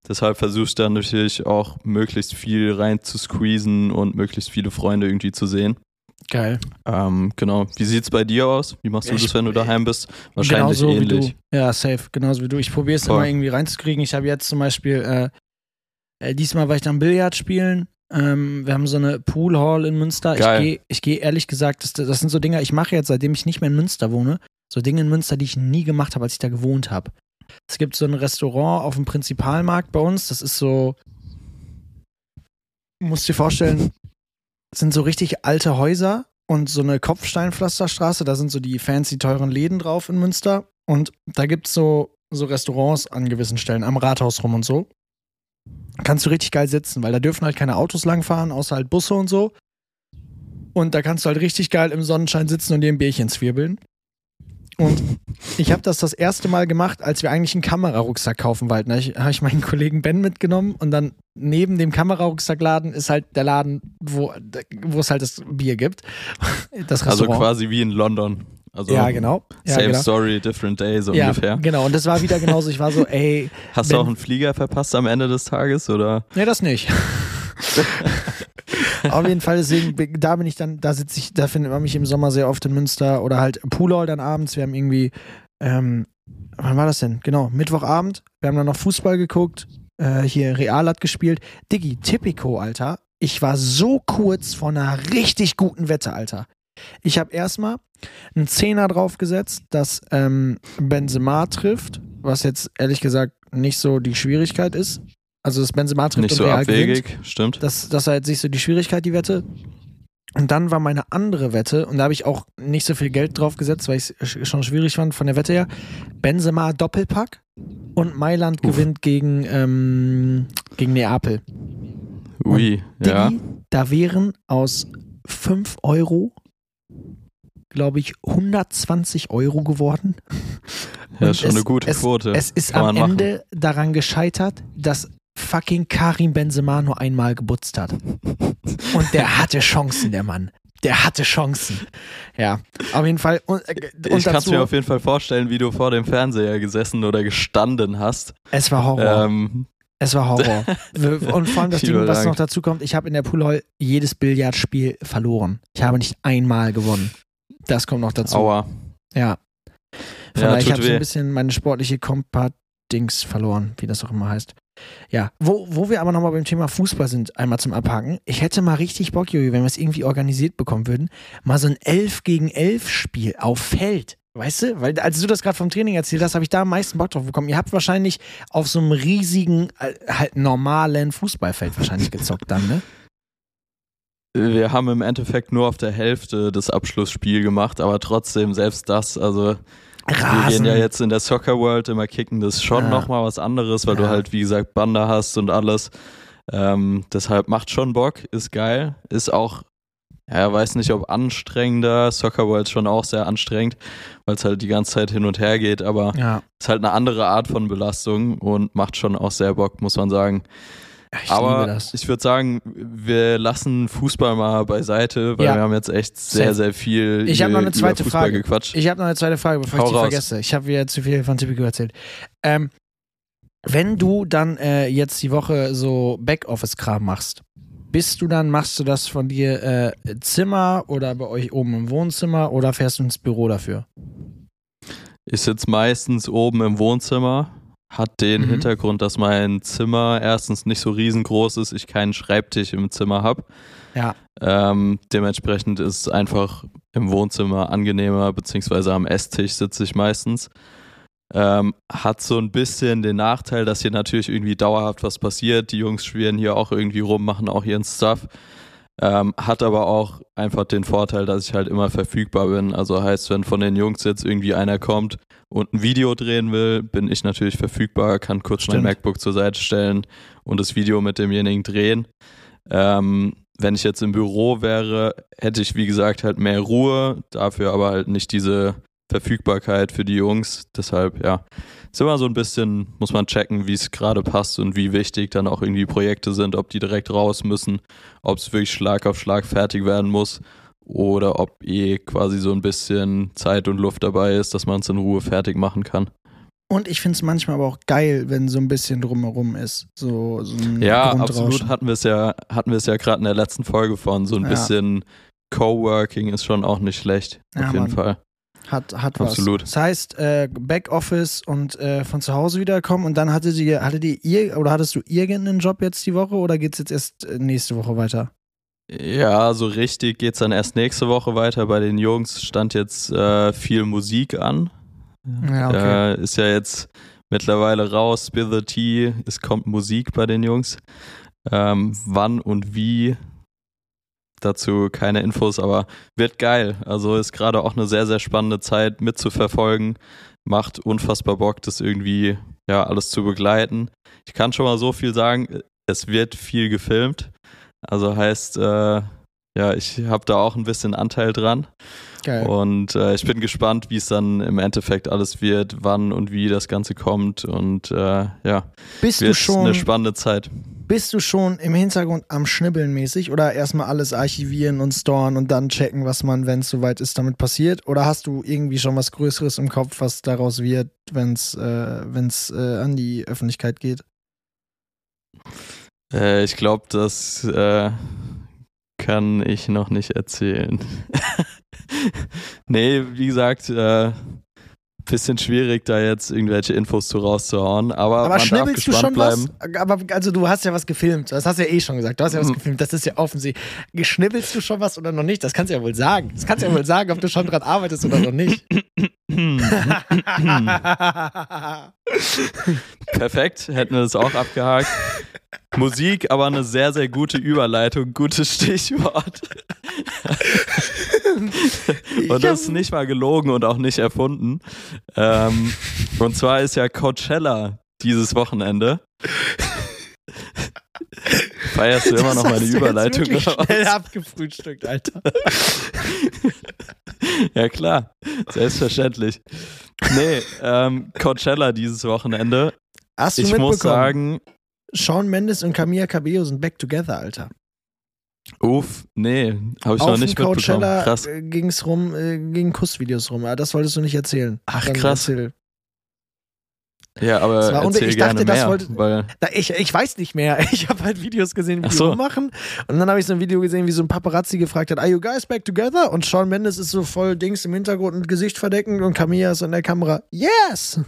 Deshalb versuche ich dann natürlich auch möglichst viel rein zu squeezen und möglichst viele Freunde irgendwie zu sehen. Geil. Ähm, genau. Wie sieht's bei dir aus? Wie machst du Ich- das, wenn du daheim bist? Wahrscheinlich genauso ähnlich. Wie du. Ja, safe. Genauso wie du. Ich probiere es immer irgendwie reinzukriegen. Ich habe jetzt zum Beispiel, äh, äh, diesmal war ich dann Billard spielen. Ähm, wir haben so eine Poolhall in Münster. Geil. Ich gehe geh ehrlich gesagt, das, das sind so Dinge, ich mache jetzt, seitdem ich nicht mehr in Münster wohne, so Dinge in Münster, die ich nie gemacht habe, als ich da gewohnt habe. Es gibt so ein Restaurant auf dem Prinzipalmarkt bei uns. Das ist so, musst dir vorstellen, es sind so richtig alte Häuser und so eine Kopfsteinpflasterstraße. Da sind so die fancy teuren Läden drauf in Münster. Und da gibt es so, so Restaurants an gewissen Stellen, am Rathaus rum und so. Kannst du richtig geil sitzen, weil da dürfen halt keine Autos langfahren, außer halt Busse und so. Und da kannst du halt richtig geil im Sonnenschein sitzen und dir ein Bierchen zwirbeln. Und ich habe das das erste Mal gemacht, als wir eigentlich einen Kamerarucksack kaufen wollten. Da habe ich meinen Kollegen Ben mitgenommen und dann neben dem Kamerarucksackladen ist halt der Laden, wo, wo es halt das Bier gibt. Das Also quasi wie in London. Also ja, genau. Ja, same genau. story, different day, so ja, ungefähr. genau. Und das war wieder genauso. Ich war so, ey, *laughs* Hast du auch einen Flieger verpasst am Ende des Tages oder? nee, das nicht. *laughs* Auf jeden Fall, deswegen, da bin ich dann, da sitze ich, da findet man mich im Sommer sehr oft in Münster oder halt Poolhall dann abends. Wir haben irgendwie, ähm, wann war das denn? Genau, Mittwochabend. Wir haben dann noch Fußball geguckt. Äh, hier Real hat gespielt. Diggi, Tipico, Alter. Ich war so kurz vor einer richtig guten Wette, Alter. Ich habe erstmal einen Zehner draufgesetzt, dass ähm, Benzema trifft, was jetzt ehrlich gesagt nicht so die Schwierigkeit ist. Also, dass Benzema trifft Nicht und so Real gewinnt. abwegig, stimmt. Das, das war jetzt nicht so die Schwierigkeit, die Wette. Und dann war meine andere Wette, und da habe ich auch nicht so viel Geld drauf gesetzt, weil ich es schon schwierig fand von der Wette her. Benzema Doppelpack und Mailand Uff. gewinnt gegen, ähm, gegen Neapel. Ui, ja. Diggi, da wären aus 5 Euro, glaube ich, 120 Euro geworden. *laughs* Ja, Und schon es- eine gute es, Quote. Es ist Kann am Ende daran gescheitert, dass fucking Karim Benzema nur einmal gebutzt hat. *laughs* Und der hatte Chancen, der Mann. Der hatte Chancen. Ja, auf jeden Fall. Und, äh, und Ich kann es mir auf jeden Fall vorstellen, wie du vor dem Fernseher gesessen oder gestanden hast. es war Horror. Ähm, Es war Horror. *laughs* Und vor allem das Ding, was noch dazu kommt, ich habe in der Poolhall jedes Billardspiel verloren. Ich habe nicht einmal gewonnen. Das kommt noch dazu. aua. Ja. Von Ja, daher, ich habe so ein bisschen meine sportliche Kompat-Dings verloren, wie das auch immer heißt. Ja, wo, wo wir aber nochmal beim Thema Fußball sind, einmal zum Abhaken. Ich hätte mal richtig Bock, Jogi, wenn wir es irgendwie organisiert bekommen würden, mal so ein 11 gegen 11 Spiel auf Feld. Weißt du? Weil, als du das gerade vom Training erzählt hast, habe ich da am meisten Bock drauf bekommen. Ihr habt wahrscheinlich auf so einem riesigen, äh, halt normalen Fußballfeld wahrscheinlich gezockt dann, ne? Wir haben im Endeffekt nur auf der Hälfte das Abschlussspiel gemacht, aber trotzdem, selbst das, also wir gehen ja jetzt in der Soccer World immer kicken, das ist schon Ja. nochmal was anderes, weil Ja. du halt, wie gesagt, Bande hast und alles. Ähm, deshalb macht schon Bock, ist geil, ist auch, ja, weiß nicht, ob anstrengender, Soccer World ist schon auch sehr anstrengend, weil es halt die ganze Zeit hin und her geht, aber Ja, ist halt eine andere Art von Belastung und macht schon auch sehr Bock, muss man sagen. Ich aber liebe das. ich würde sagen, wir lassen Fußball mal beiseite, weil Ja. wir haben jetzt echt sehr, sehr viel Ich hab noch eine zweite Fußball Frage. gequatscht. Ich habe noch eine zweite Frage, bevor Hau ich die raus. vergesse. Ich habe wieder zu viel von Tipico erzählt. Ähm, wenn du dann äh, jetzt die Woche so Backoffice-Kram machst, bist du dann, machst du das von dir äh, Zimmer oder bei euch oben im Wohnzimmer oder fährst du ins Büro dafür? Ich sitze meistens oben im Wohnzimmer. Hat den Mhm. Hintergrund, dass mein Zimmer erstens nicht so riesengroß ist, ich keinen Schreibtisch im Zimmer habe. Ja. Ähm, dementsprechend ist es einfach im Wohnzimmer angenehmer, beziehungsweise am Esstisch sitze ich meistens. Ähm, hat so ein bisschen den Nachteil, dass hier natürlich irgendwie dauerhaft was passiert. Die Jungs schwirren hier auch irgendwie rum, machen auch ihren Stuff. Ähm, hat aber auch einfach den Vorteil, dass ich halt immer verfügbar bin. Also heißt, wenn von den Jungs jetzt irgendwie einer kommt und ein Video drehen will, bin ich natürlich verfügbar, kann kurz mein Stimmt. MacBook zur Seite stellen und das Video mit demjenigen drehen. Ähm, wenn ich jetzt im Büro wäre, hätte ich wie gesagt halt mehr Ruhe, dafür aber halt nicht diese Verfügbarkeit für die Jungs. Deshalb, ja, ist immer so ein bisschen, muss man checken, wie es gerade passt und wie wichtig dann auch irgendwie Projekte sind, ob die direkt raus müssen, ob es wirklich Schlag auf Schlag fertig werden muss oder ob eh quasi so ein bisschen Zeit und Luft dabei ist, dass man es in Ruhe fertig machen kann. Und ich finde es manchmal aber auch geil, wenn so ein bisschen drumherum ist. So, so ein Ja, absolut hatten wir es ja, hatten wir es ja gerade in der letzten Folge von. So ein Ja. bisschen Coworking ist schon auch nicht schlecht. Ja, auf jeden Mann. Fall. Hat, hat was. Absolut. Das heißt, äh, Backoffice und äh, von zu Hause wiederkommen und dann hatte sie, hattet ihr, ihr oder hattest du irgendeinen Job jetzt die Woche oder geht's jetzt erst äh, nächste Woche weiter? Ja, so richtig geht's dann erst nächste Woche weiter. Bei den Jungs stand jetzt äh, viel Musik an. Ja, okay. Äh, ist ja jetzt mittlerweile raus, Spill the Tea, es kommt Musik bei den Jungs. Ähm, wann und wie, dazu keine Infos, aber wird geil. Also ist gerade auch eine sehr, sehr spannende Zeit mitzuverfolgen. Macht unfassbar Bock, das irgendwie ja alles zu begleiten. Ich kann schon mal so viel sagen, es wird viel gefilmt. Also heißt, äh, ja, ich habe da auch ein bisschen Anteil dran. Geil. Und äh, ich bin gespannt, wie es dann im Endeffekt alles wird, wann und wie das Ganze kommt. Und äh, ja, bist du schon, eine spannende Zeit. bist du schon im Hintergrund am Schnibbeln mäßig oder erstmal alles archivieren und storen und dann checken, was man, wenn es soweit ist, damit passiert? Oder hast du irgendwie schon was Größeres im Kopf, was daraus wird, wenn es äh, wenn's, äh, an die Öffentlichkeit geht? Äh, ich glaube, das äh, kann ich noch nicht erzählen. *laughs* nee, wie gesagt, äh, bisschen schwierig, da jetzt irgendwelche Infos zu rauszuhauen. Aber, Aber man darf schnibbelst du schon bleiben. was? Aber also du hast ja was gefilmt. Das hast du ja eh schon gesagt. Du hast ja was Mhm. gefilmt. Das ist ja offensichtlich. Geschnibbelst du schon was oder noch nicht? Das kannst du ja wohl sagen. Das kannst du ja wohl sagen, ob du schon dran arbeitest oder noch nicht. *laughs* *laughs* Perfekt, hätten wir das auch abgehakt. Musik, aber eine sehr, sehr gute Überleitung, gutes Stichwort. und das ist nicht mal gelogen und auch nicht erfunden. Ähm, und zwar ist ja Coachella dieses Wochenende. Feierst du immer noch meine Überleitung? Jetzt schnell abgefrühstückt, Alter. ja, klar. Selbstverständlich. Nee, ähm, Coachella dieses Wochenende. Hast du Ich muss sagen, Shawn Mendes und Camilla Cabello sind back together, Alter. uff, nee, habe ich Auf noch nicht mitbekommen. Coachella Krass. äh, ging's rum, äh, gingen Kussvideos rum. Aber das wolltest du nicht erzählen. Ach, Dann krass. Erzähl. Ja, aber Das ich dachte, das mehr, wollte- weil Da, ich, ich weiß nicht mehr. *laughs* Ich habe halt Videos gesehen, wie Ach die so. rummachen. Und dann habe ich so ein Video gesehen, wie so ein Paparazzi gefragt hat, are you guys back together? Und Shawn Mendes ist so voll Dings im Hintergrund und Gesicht verdeckend und Camilla ist in der Kamera, yes!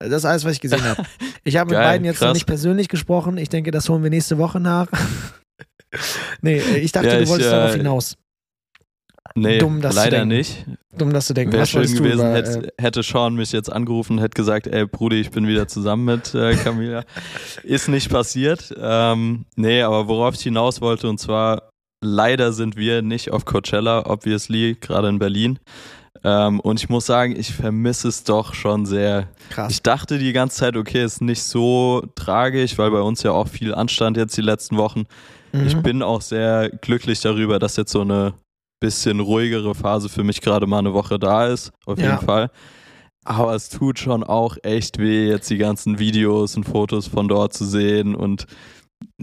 Das ist alles, was ich gesehen habe. *laughs* Ich habe mit beiden jetzt noch krass. nicht persönlich gesprochen. Ich denke, das holen wir nächste Woche nach. *laughs* nee, ich dachte, Ja, du ich, wolltest äh, darauf hinaus. Nee, dumm, das zu leider denken. nicht. Dumm, dass du denkst. Wäre schön du gewesen, über, äh, hätte, hätte Sean mich jetzt angerufen und hätte gesagt, ey Brudi, ich bin wieder zusammen mit äh, *laughs* Camilla. Ist nicht passiert. Ähm, nee, aber worauf ich hinaus wollte, und zwar, leider sind wir nicht auf Coachella, obviously, gerade in Berlin. Ähm, und ich muss sagen, ich vermisse es doch schon sehr. krass. Ich dachte die ganze Zeit, okay, ist nicht so tragisch, weil bei uns ja auch viel anstand jetzt die letzten Wochen. Ich Mhm. bin auch sehr glücklich darüber, dass jetzt so eine bisschen ruhigere Phase für mich gerade mal eine Woche da ist, auf Ja. jeden Fall. Aber es tut schon auch echt weh, jetzt die ganzen Videos und Fotos von dort zu sehen und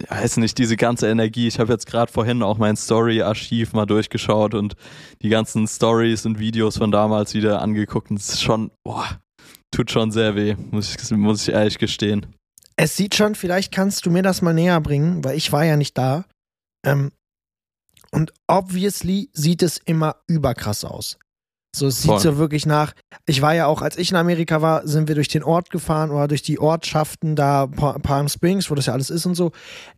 weiß nicht, diese ganze Energie. Ich habe jetzt gerade vorhin auch mein Story-Archiv mal durchgeschaut und die ganzen Stories und Videos von damals wieder angeguckt. Und es ist schon, boah, tut schon sehr weh, muss ich, muss ich ehrlich gestehen. Es sieht schon, vielleicht kannst du mir das mal näher bringen, weil ich war ja nicht da. Ähm, und obviously sieht es immer überkrass aus. So, es Voll. sieht so wirklich nach. Ich war ja auch, als ich in Amerika war, sind wir durch den Ort gefahren oder durch die Ortschaften da, Pa- Palm Springs, wo das ja alles ist und so.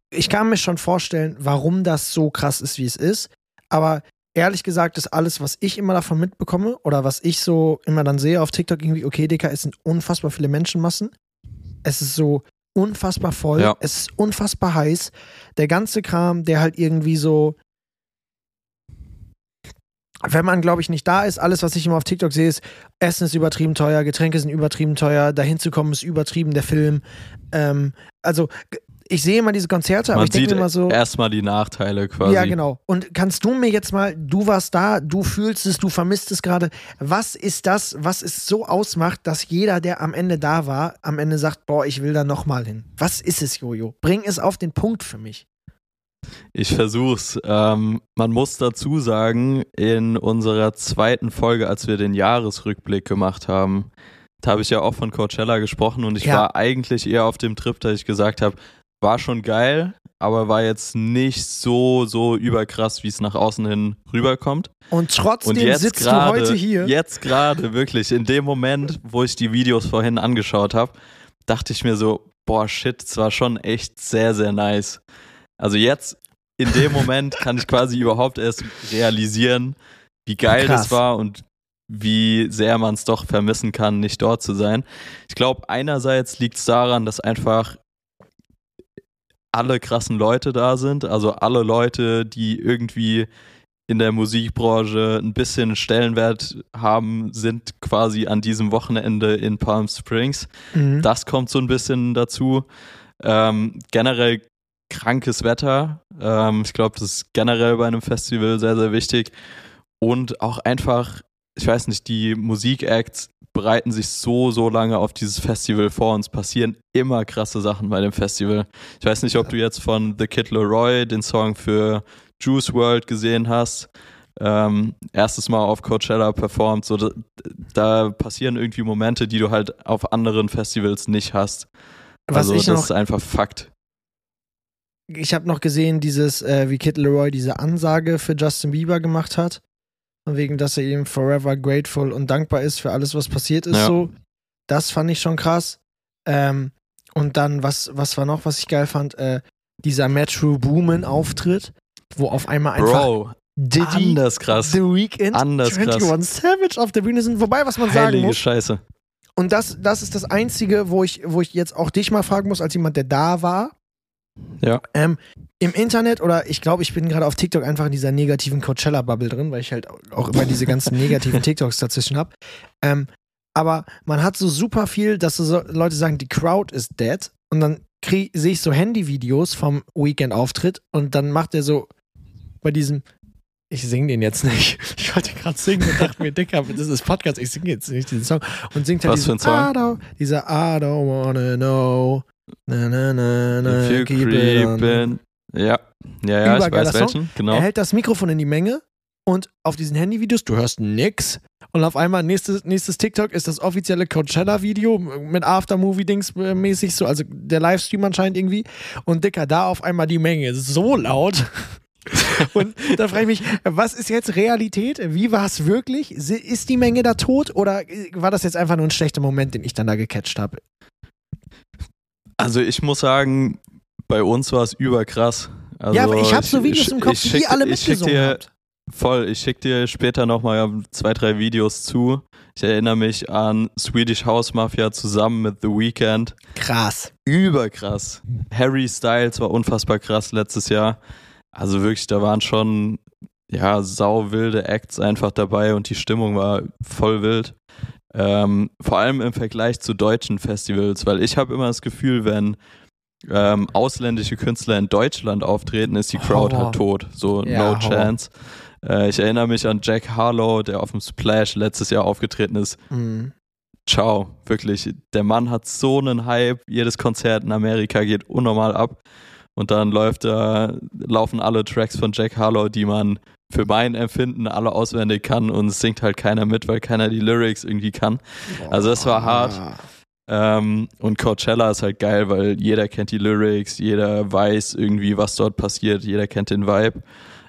Ich kann mir schon vorstellen, warum das so krass ist, wie es ist. Aber ehrlich gesagt ist alles, was ich immer davon mitbekomme oder was ich so immer dann sehe auf TikTok irgendwie, okay, Dicker, es sind unfassbar viele Menschenmassen. Es ist so unfassbar voll. Ja. Es ist unfassbar heiß. Der ganze Kram, der halt irgendwie so wenn man, glaube ich, nicht da ist, alles, was ich immer auf TikTok sehe, ist, Essen ist übertrieben teuer, Getränke sind übertrieben teuer, dahin zu kommen ist übertrieben, der Film. Ähm, also, ich sehe immer diese Konzerte, aber Man ich denke immer so. erstmal die Nachteile quasi. Ja, genau. Und kannst du mir jetzt mal, du warst da, du fühlst es, du vermisst es gerade. Was ist das, was es so ausmacht, dass jeder, der am Ende da war, am Ende sagt, boah, ich will da nochmal hin? Was ist es, Jojo? Bring es auf den Punkt für mich. Ich versuch's. Ähm, man muss dazu sagen, in unserer zweiten Folge, als wir den Jahresrückblick gemacht haben, da habe ich ja auch von Coachella gesprochen und ich Ja. war eigentlich eher auf dem Trip, dass ich gesagt habe, war schon geil, aber war jetzt nicht so, so überkrass, wie es nach außen hin rüberkommt. Und trotzdem Und jetzt sitzt gerade, du heute hier. jetzt gerade wirklich, in dem Moment, wo ich die Videos vorhin angeschaut habe, dachte ich mir so, boah, shit, es war schon echt sehr, sehr nice. Also jetzt, in dem Moment, kann ich quasi überhaupt erst realisieren, wie geil Krass. das war und wie sehr man es doch vermissen kann, nicht dort zu sein. Ich glaube, einerseits liegt es daran, dass einfach alle krassen Leute da sind, also alle Leute, die irgendwie in der Musikbranche ein bisschen Stellenwert haben, sind quasi an diesem Wochenende in Palm Springs. Mhm. Das kommt so ein bisschen dazu. Ähm, generell krankes Wetter. Ähm, ich glaube, das ist generell bei einem Festival sehr, sehr wichtig. Und auch einfach, ich weiß nicht, die Musikacts bereiten sich so, so lange auf dieses Festival vor. Und es passieren immer krasse Sachen bei dem Festival. Ich weiß nicht, ob du jetzt von The Kid Leroy den Song für Juice World gesehen hast. Ähm, erstes Mal auf Coachella performt. So, da, da passieren irgendwie Momente, die du halt auf anderen Festivals nicht hast. Was also ich das noch ist einfach Fakt. Ich habe noch gesehen, dieses, äh, wie Kid Leroy diese Ansage für Justin Bieber gemacht hat. Von wegen, dass er ihm forever grateful und dankbar ist für alles, was passiert ist. Ja. So. Das fand ich schon krass. Ähm, und dann, was, was war noch, was ich geil fand? Äh, dieser Metro Boomin-Auftritt, wo auf einmal einfach Bro, Diddy, anders krass. The Weeknd, Anders krass. 21 Savage auf der Bühne sind. Wobei, was man sagen Heilige muss, Scheiße. und das, das ist das Einzige, wo ich, wo ich jetzt auch dich mal fragen muss, als jemand, der da war. Ja. Ähm, Im Internet oder ich glaube, ich bin gerade auf TikTok einfach in dieser negativen Coachella-Bubble drin, weil ich halt auch immer diese ganzen *laughs* negativen TikToks dazwischen habe. Ähm, aber man hat so super viel, dass so Leute sagen, die Crowd is dead. Und dann sehe ich so Handyvideos vom Weekend-Auftritt und dann macht er so bei diesem. Ich singe den jetzt nicht. *laughs* Ich wollte gerade singen und dachte mir, Dicker, das ist Podcast, ich singe jetzt nicht diesen Song. Und singt halt Was für diesen ein Song? I dieser I don't wanna know. Na, na, na, na, If you creepin. Ja, ja, ja, ich weiß Song. welchen, genau. Er hält das Mikrofon in die Menge und auf diesen Handyvideos, du hörst nix. Und auf einmal nächstes, nächstes TikTok ist das offizielle Coachella-Video mit Aftermovie-Dings mäßig so, also der Livestream anscheinend irgendwie. Und Dicker, da auf einmal die Menge so laut. *laughs* und da frage ich mich, was ist jetzt Realität? Wie war es wirklich? Ist die Menge da tot oder äh, war das jetzt einfach nur ein schlechter Moment, den ich dann da gecatcht habe? Also ich muss sagen, bei uns war es überkrass. Also ja, aber ich habe so Videos ich- im Kopf, ich schick- ihr alle mitgesungen dir, habt. Voll, ich schicke dir später nochmal zwei, drei Videos zu. Ich erinnere mich an Swedish House Mafia zusammen mit The Weeknd. Krass. Überkrass. Harry Styles war unfassbar krass letztes Jahr. Also wirklich, da waren schon ja sau wilde Acts einfach dabei und die Stimmung war voll wild. Ähm, vor allem im Vergleich zu deutschen Festivals, weil ich habe immer das Gefühl, wenn ähm, ausländische Künstler in Deutschland auftreten, ist die Crowd Horror. halt tot. So Ja, no chance. Äh, ich erinnere mich an Jack Harlow, der auf dem Splash letztes Jahr aufgetreten ist. Mhm. Ciao, wirklich. Der Mann hat so einen Hype. Jedes Konzert in Amerika geht unnormal ab. und dann läuft da, laufen alle Tracks von Jack Harlow, die man für mein Empfinden alle auswendig kann und es singt halt keiner mit, weil keiner die Lyrics irgendwie kann. Also das war hart. Ähm, und Coachella ist halt geil, weil jeder kennt die Lyrics, jeder weiß irgendwie, was dort passiert, jeder kennt den Vibe.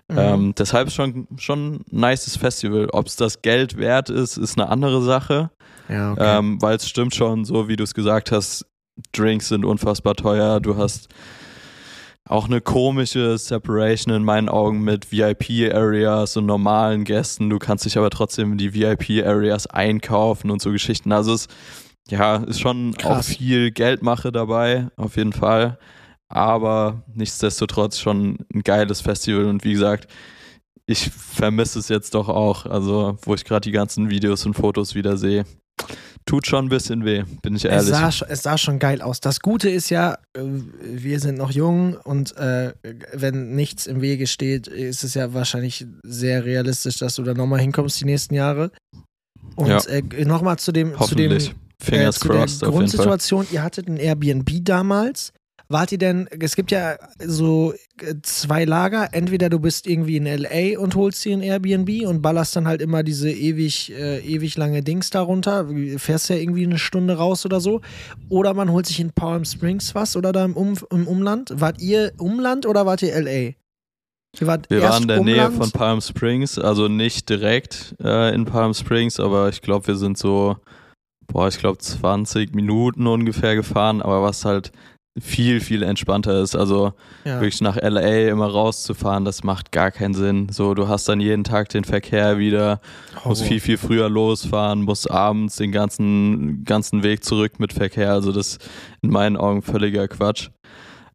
Mhm. Ähm, deshalb schon schon ein nices Festival. Ob es das Geld wert ist, ist eine andere Sache. Ja, okay. ähm, weil es stimmt schon, so wie du es gesagt hast, Drinks sind unfassbar teuer. Du hast auch eine komische Separation in meinen Augen mit VIP-Areas und normalen Gästen. Du kannst dich aber trotzdem in die VIP-Areas einkaufen und so Geschichten. Also es ja, ist schon Krass. auch viel Geldmache dabei, auf jeden Fall. Aber nichtsdestotrotz schon ein geiles Festival und wie gesagt, ich vermisse es jetzt doch auch. Also, wo ich gerade die ganzen Videos und Fotos wieder sehe. Tut schon ein bisschen weh, bin ich ehrlich. Es sah, es sah schon geil aus. Das Gute ist ja, äh, wir sind noch jung und äh, wenn nichts im Wege steht, ist es ja wahrscheinlich sehr realistisch, dass du da nochmal hinkommst die nächsten Jahre. Und ja. äh, nochmal zu dem, zu dem äh, crossed. Der Grundsituation, ihr hattet ein Airbnb damals. Wart ihr denn, es gibt ja so äh, zwei Lager, entweder du bist irgendwie in LA und holst dir ein Airbnb und ballerst dann halt immer diese ewig, äh, ewig lange Dings darunter, fährst ja irgendwie eine Stunde raus oder so, oder man holt sich in Palm Springs was oder da im, um, im Umland. Wart ihr Umland oder wart ihr LA? Wir waren in der Umland. Nähe von Palm Springs, also nicht direkt äh, in Palm Springs, aber ich glaube, wir sind so boah, ich glaube 20 Minuten ungefähr gefahren, aber was halt viel, viel entspannter ist. Also ja. wirklich nach LA immer rauszufahren, das macht gar keinen Sinn. So, du hast dann jeden Tag den Verkehr wieder, oh. musst viel, viel früher losfahren, musst abends den ganzen, ganzen Weg zurück mit Verkehr. Also das ist in meinen Augen völliger Quatsch.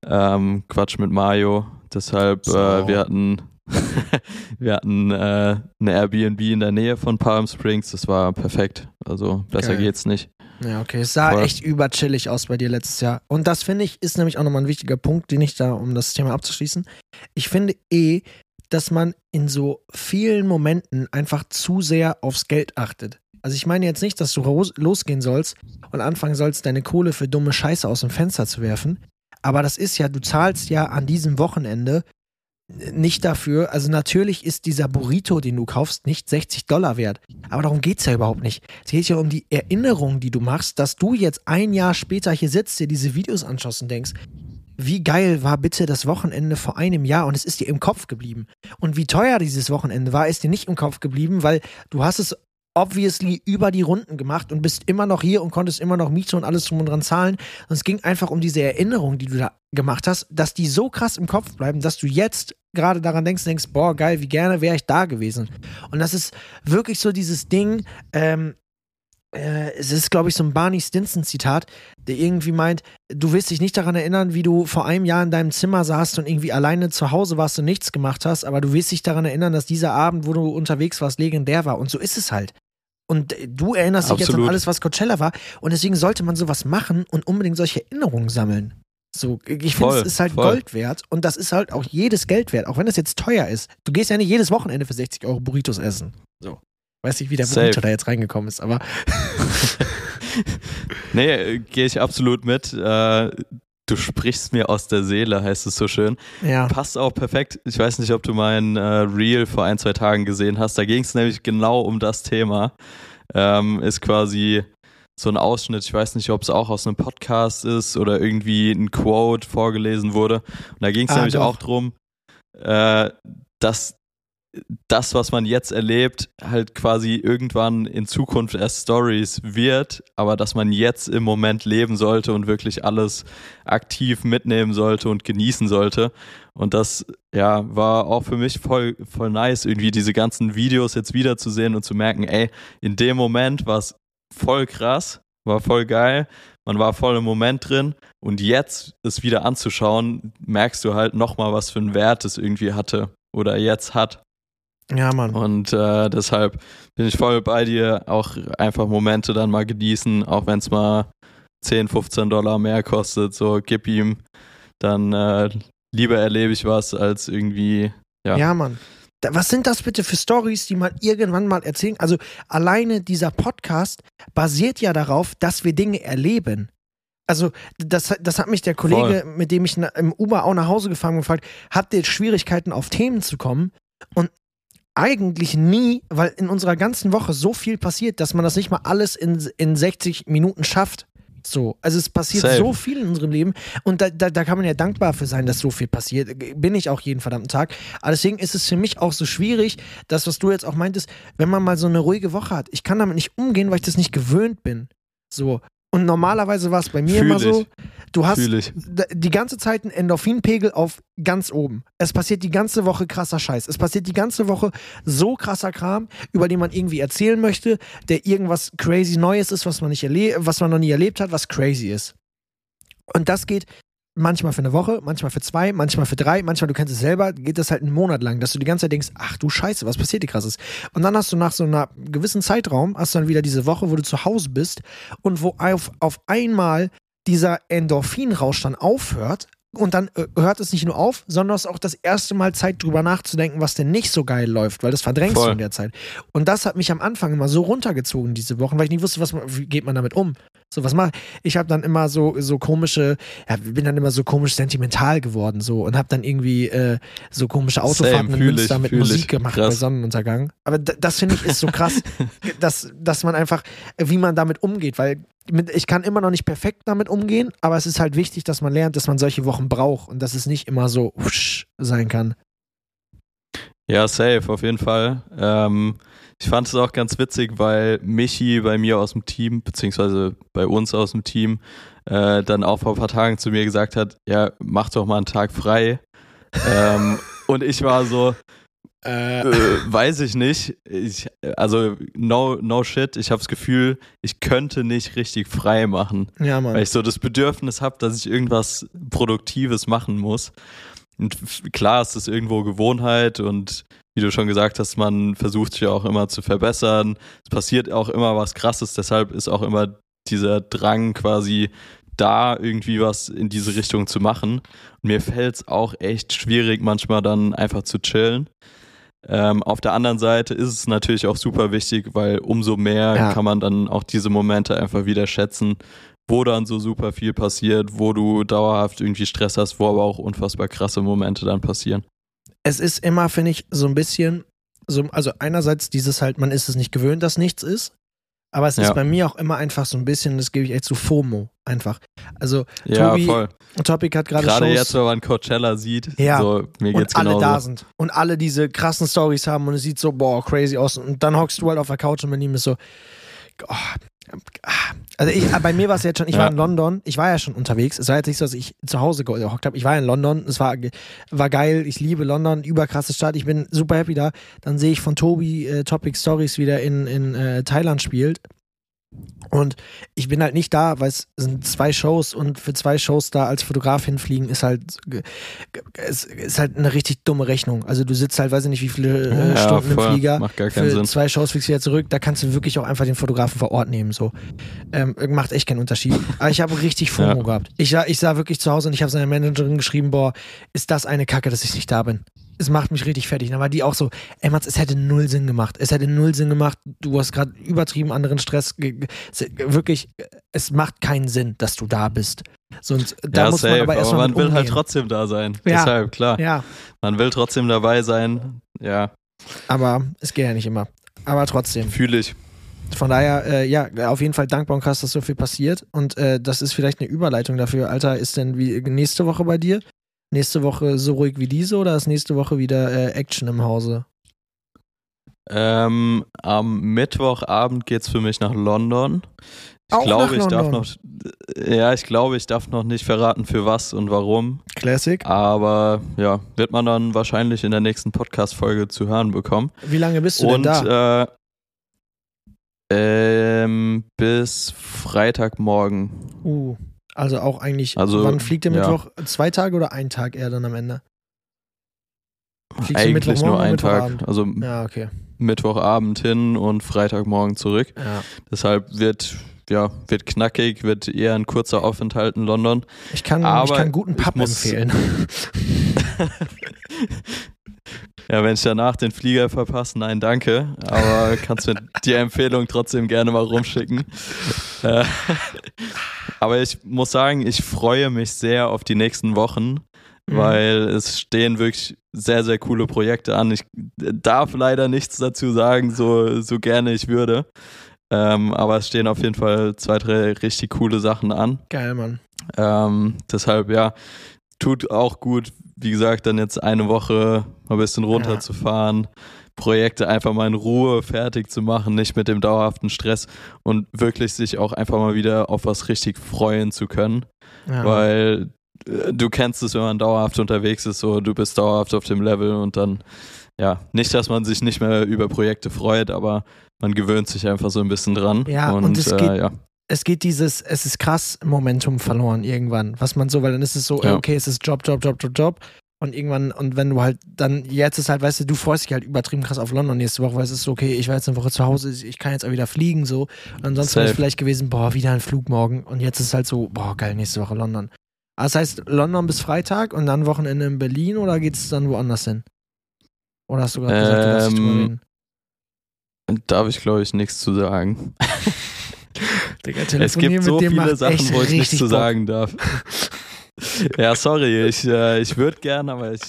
Ähm, Quatsch mit Mario. Deshalb, so. äh, wir hatten *laughs* wir hatten äh, eine Airbnb in der Nähe von Palm Springs. Das war perfekt. Also besser Geil. geht's nicht. Ja, okay. Es sah Voll. echt überchillig aus bei dir letztes Jahr. Und das finde ich ist nämlich auch nochmal ein wichtiger Punkt, den ich da, um das Thema abzuschließen. Ich finde eh, dass man in so vielen Momenten einfach zu sehr aufs Geld achtet. Also ich meine jetzt nicht, dass du losgehen sollst und anfangen sollst, deine Kohle für dumme Scheiße aus dem Fenster zu werfen. Aber das ist ja, du zahlst ja an diesem Wochenende nicht dafür, also natürlich ist dieser Burrito, den du kaufst, nicht 60 Dollar wert. Aber darum geht es ja überhaupt nicht. Es geht ja um die Erinnerung, die du machst, dass du jetzt ein Jahr später hier sitzt, dir diese Videos anschaust und denkst, wie geil war bitte das Wochenende vor einem Jahr und es ist dir im Kopf geblieben. Und wie teuer dieses Wochenende war, ist dir nicht im Kopf geblieben, weil du hast es obviously über die Runden gemacht und bist immer noch hier und konntest immer noch Miete und alles drum und dran zahlen. Und es ging einfach um diese Erinnerung, die du da gemacht hast, dass die so krass im Kopf bleiben, dass du jetzt gerade daran denkst, denkst, boah, geil, wie gerne wäre ich da gewesen. Und das ist wirklich so dieses Ding, ähm, äh, es ist, glaube ich, so ein Barney Stinson-Zitat, der irgendwie meint, du willst dich nicht daran erinnern, wie du vor einem Jahr in deinem Zimmer saßt und irgendwie alleine zu Hause warst und nichts gemacht hast, aber du willst dich daran erinnern, dass dieser Abend, wo du unterwegs warst, legendär war. Und so ist es halt. Und du erinnerst dich jetzt an alles, was Coachella war. Und deswegen sollte man sowas machen und unbedingt solche Erinnerungen sammeln. So, ich finde, es ist halt voll. Gold wert und das ist halt auch jedes Geld wert, auch wenn das jetzt teuer ist. Du gehst ja nicht jedes Wochenende für 60 Euro Burritos essen. So. Weiß nicht, wie der. Burrito da jetzt reingekommen ist, aber. *laughs* nee, gehe ich absolut mit. Äh, du sprichst mir aus der Seele, heißt es so schön. Ja. Passt auch perfekt. Ich weiß nicht, ob du mein äh, Reel vor ein, zwei Tagen gesehen hast. Da ging es nämlich genau um das Thema. Ähm, ist quasi so ein Ausschnitt, ich weiß nicht, ob es auch aus einem Podcast ist oder irgendwie ein Quote vorgelesen wurde. Und da ging es ah, nämlich doch. auch drum, äh, dass das, was man jetzt erlebt, halt quasi irgendwann in Zukunft erst Stories wird, aber dass man jetzt im Moment leben sollte und wirklich alles aktiv mitnehmen sollte und genießen sollte. Und das, ja, war auch für mich voll, voll nice, irgendwie diese ganzen Videos jetzt wiederzusehen und zu merken, ey, in dem Moment war es voll krass, war voll geil, man war voll im Moment drin und jetzt es wieder anzuschauen, merkst du halt nochmal, was für einen Wert es irgendwie hatte oder jetzt hat. Ja, Mann. Und äh, deshalb bin ich voll bei dir, auch einfach Momente dann mal genießen, auch wenn es mal 10, 15 Dollar mehr kostet, so gib ihm, dann äh, lieber erlebe ich was als irgendwie, ja. Ja, Mann. Was sind das bitte für Stories, die man irgendwann mal erzählen? Also alleine dieser Podcast basiert ja darauf, dass wir Dinge erleben. Also, das, das hat mich der Kollege, Voll. mit dem ich im Uber auch nach Hause gefahren bin, gefragt, habt ihr Schwierigkeiten auf Themen zu kommen? Und eigentlich nie, weil in unserer ganzen Woche so viel passiert, dass man das nicht mal alles in, in 60 Minuten schafft. So, also es passiert Safe. so viel in unserem Leben und da, da, da, kann man ja dankbar für sein, dass so viel passiert. Bin ich auch jeden verdammten Tag. Aber deswegen ist es für mich auch so schwierig, das, was du jetzt auch meintest, wenn man mal so eine ruhige Woche hat. Ich kann damit nicht umgehen, weil ich das nicht gewöhnt bin. So. Und normalerweise war es bei mir Fühl immer ich. so, du hast die ganze Zeit einen Endorphinpegel auf ganz oben. Es passiert die ganze Woche krasser Scheiß. Es passiert die ganze Woche so krasser Kram, über den man irgendwie erzählen möchte, der irgendwas crazy Neues ist, was man nicht was man noch nie erlebt hat, was crazy ist. Und das geht manchmal für eine Woche, manchmal für zwei, manchmal für drei, manchmal, du kennst es selber, geht das halt einen Monat lang, dass du die ganze Zeit denkst, ach du Scheiße, was passiert hier krasses? Und dann hast du nach so einer gewissen Zeitraum, hast du dann wieder diese Woche, wo du zu Hause bist und wo auf, auf einmal dieser Endorphinrausch dann aufhört, und dann äh, hört es nicht nur auf, sondern es ist auch das erste Mal Zeit, drüber nachzudenken, was denn nicht so geil läuft, weil das verdrängst Voll. du in der Zeit. Und das hat mich am Anfang immer so runtergezogen, diese Wochen, weil ich nicht wusste, was, wie geht man damit um. So, was mache ich? habe dann immer so, so komische, ja, bin dann immer so komisch sentimental geworden, so, und habe dann irgendwie äh, so komische Autofahrten Same, in Münster mit Musik ich. gemacht krass. bei Sonnenuntergang. Aber das finde ich ist so krass, *laughs* dass, dass man einfach, wie man damit umgeht, weil ich kann immer noch nicht perfekt damit umgehen, aber es ist halt wichtig, dass man lernt, dass man solche Wochen braucht und dass es nicht immer so sein kann. Ja, safe, auf jeden Fall. Ähm, ich fand es auch ganz witzig, weil Michi bei mir aus dem Team, beziehungsweise bei uns aus dem Team, äh, dann auch vor ein paar Tagen zu mir gesagt hat, ja, mach doch mal einen Tag frei. *laughs* ähm, und ich war so, äh, äh, weiß ich nicht. Ich, also, no, no shit. Ich habe das Gefühl, ich könnte nicht richtig frei machen. Ja, Mann. Weil ich so das Bedürfnis habe, dass ich irgendwas Produktives machen muss. Und klar ist das irgendwo Gewohnheit und wie du schon gesagt hast, man versucht sich ja auch immer zu verbessern. Es passiert auch immer was Krasses, deshalb ist auch immer dieser Drang quasi da, irgendwie was in diese Richtung zu machen. Und mir fällt es auch echt schwierig, manchmal dann einfach zu chillen. Ähm, auf der anderen Seite ist es natürlich auch super wichtig, weil umso mehr ja. kann man dann auch diese Momente einfach wieder schätzen, wo dann so super viel passiert, wo du dauerhaft irgendwie Stress hast, wo aber auch unfassbar krasse Momente dann passieren. Es ist immer, finde ich, so ein bisschen, so, also einerseits dieses halt, man ist es nicht gewöhnt, dass nichts ist. Aber es ja. ist bei mir auch immer einfach so ein bisschen, das gebe ich echt zu FOMO einfach. Also ja, Tobi, voll. Topic hat gerade Gerade jetzt, wenn man Coachella sieht, ja. so, mir geht's und alle genauso. da sind und alle diese krassen Stories haben und es sieht so, boah, crazy aus. Und dann hockst du halt auf der Couch und bei ihm ist so, oh, also ich, bei mir war es jetzt schon, ich ja. war in London, ich war ja schon unterwegs. Es war jetzt nicht so, dass ich zu Hause gehockt habe. Ich war in London, es war, war geil, ich liebe London, überkrasse Stadt, ich bin super happy da. Dann sehe ich von Tobi äh, Topic Stories wieder in, in äh, Thailand spielt. Und ich bin halt nicht da, weil es sind zwei Shows und für zwei Shows da als Fotograf hinfliegen ist halt, ist, ist halt eine richtig dumme Rechnung. Also du sitzt halt, weiß ich nicht, wie viele äh, ja, Stunden voll. im Flieger. Macht gar keinen für Sinn. zwei Shows fliegst du wieder zurück. Da kannst du wirklich auch einfach den Fotografen vor Ort nehmen. So. Ähm, macht echt keinen Unterschied. Aber ich habe richtig *laughs* FOMO ja. gehabt. Ich, ich sah wirklich zu Hause und ich habe seiner Managerin geschrieben, boah, ist das eine Kacke, dass ich nicht da bin es macht mich richtig fertig. Dann war die auch so, ey Mats, es hätte null Sinn gemacht. Es hätte null Sinn gemacht. Du hast gerade übertrieben anderen Stress. Wirklich, es macht keinen Sinn, dass du da bist. Sonst, da ja, muss safe, man aber erstmal man will halt umgehen. halt trotzdem da sein. Ja. Deshalb, klar. Ja. Man will trotzdem dabei sein. Ja. Aber es geht ja nicht immer. Aber trotzdem. Fühle ich. Von daher, äh, ja, auf jeden Fall dankbar und krass, dass so viel passiert. Und äh, das ist vielleicht eine Überleitung dafür. Alter, ist denn wie nächste Woche bei dir? Nächste Woche so ruhig wie diese oder ist nächste Woche wieder äh, Action im Hause? Ähm, am Mittwochabend geht's für mich nach London. Ich Auch glaube, ich darf noch. Ja, ich glaube, ich darf noch nicht verraten, für was und warum. Classic. Aber ja, wird man dann wahrscheinlich in der nächsten Podcast-Folge zu hören bekommen. Wie lange bist du und, denn da? Äh, ähm, bis Freitagmorgen. Uh, also auch eigentlich, also, wann fliegt der Mittwoch? Ja. Zwei Tage oder ein Tag eher dann am Ende? Fliegst eigentlich nur ein Tag. Also ja, okay. Mittwochabend hin und Freitagmorgen zurück. Ja. Deshalb wird ja, wird knackig, wird eher ein kurzer Aufenthalt in London. Ich kann, Aber ich kann guten Pub empfehlen. *laughs* *laughs* ja, wenn ich danach den Flieger verpasse, nein, danke. Aber kannst mir die Empfehlung trotzdem gerne mal rumschicken. Aber ich muss sagen, ich freue mich sehr auf die nächsten Wochen, Mhm. weil es stehen wirklich sehr, sehr coole Projekte an. Ich darf leider nichts dazu sagen, so, so gerne ich würde. Ähm, aber es stehen auf jeden Fall zwei, drei richtig coole Sachen an. Geil, Mann. Ähm, deshalb, ja, tut auch gut, wie gesagt, dann jetzt eine Woche mal ein bisschen runterzufahren, Projekte einfach mal in Ruhe fertig zu machen, nicht mit dem dauerhaften Stress und wirklich sich auch einfach mal wieder auf was richtig freuen zu können. Ja. Weil äh, du kennst es, wenn man dauerhaft unterwegs ist, so du bist dauerhaft auf dem Level und dann, ja, nicht, dass man sich nicht mehr über Projekte freut, aber man gewöhnt sich einfach so ein bisschen dran. Ja, und und, es äh, geht- ja. Es geht dieses, es ist krass Momentum verloren irgendwann, was man so, weil dann ist es so, Ja. okay, es ist Job, Job, Job, Job, Job. Und irgendwann, und wenn du halt dann, jetzt ist halt, weißt du, du freust dich halt übertrieben krass auf London nächste Woche, weil es ist so, okay, ich war jetzt eine Woche zu Hause, ich kann jetzt auch wieder fliegen, so. Und ansonsten wäre es vielleicht gewesen, boah, wieder ein Flug morgen. Und jetzt ist es halt so, boah, geil, nächste Woche London. Aber Das heißt, London bis Freitag und dann Wochenende in Berlin oder geht es dann woanders hin? Oder hast du gerade gesagt, du darfst nicht drüber Ähm, reden? Darf ich, glaube ich, nichts zu sagen. *laughs* Digga, Es gibt so viele Sachen, wo ich nichts zu sagen darf. ja, sorry, ich, äh, ich würde gern, aber ich,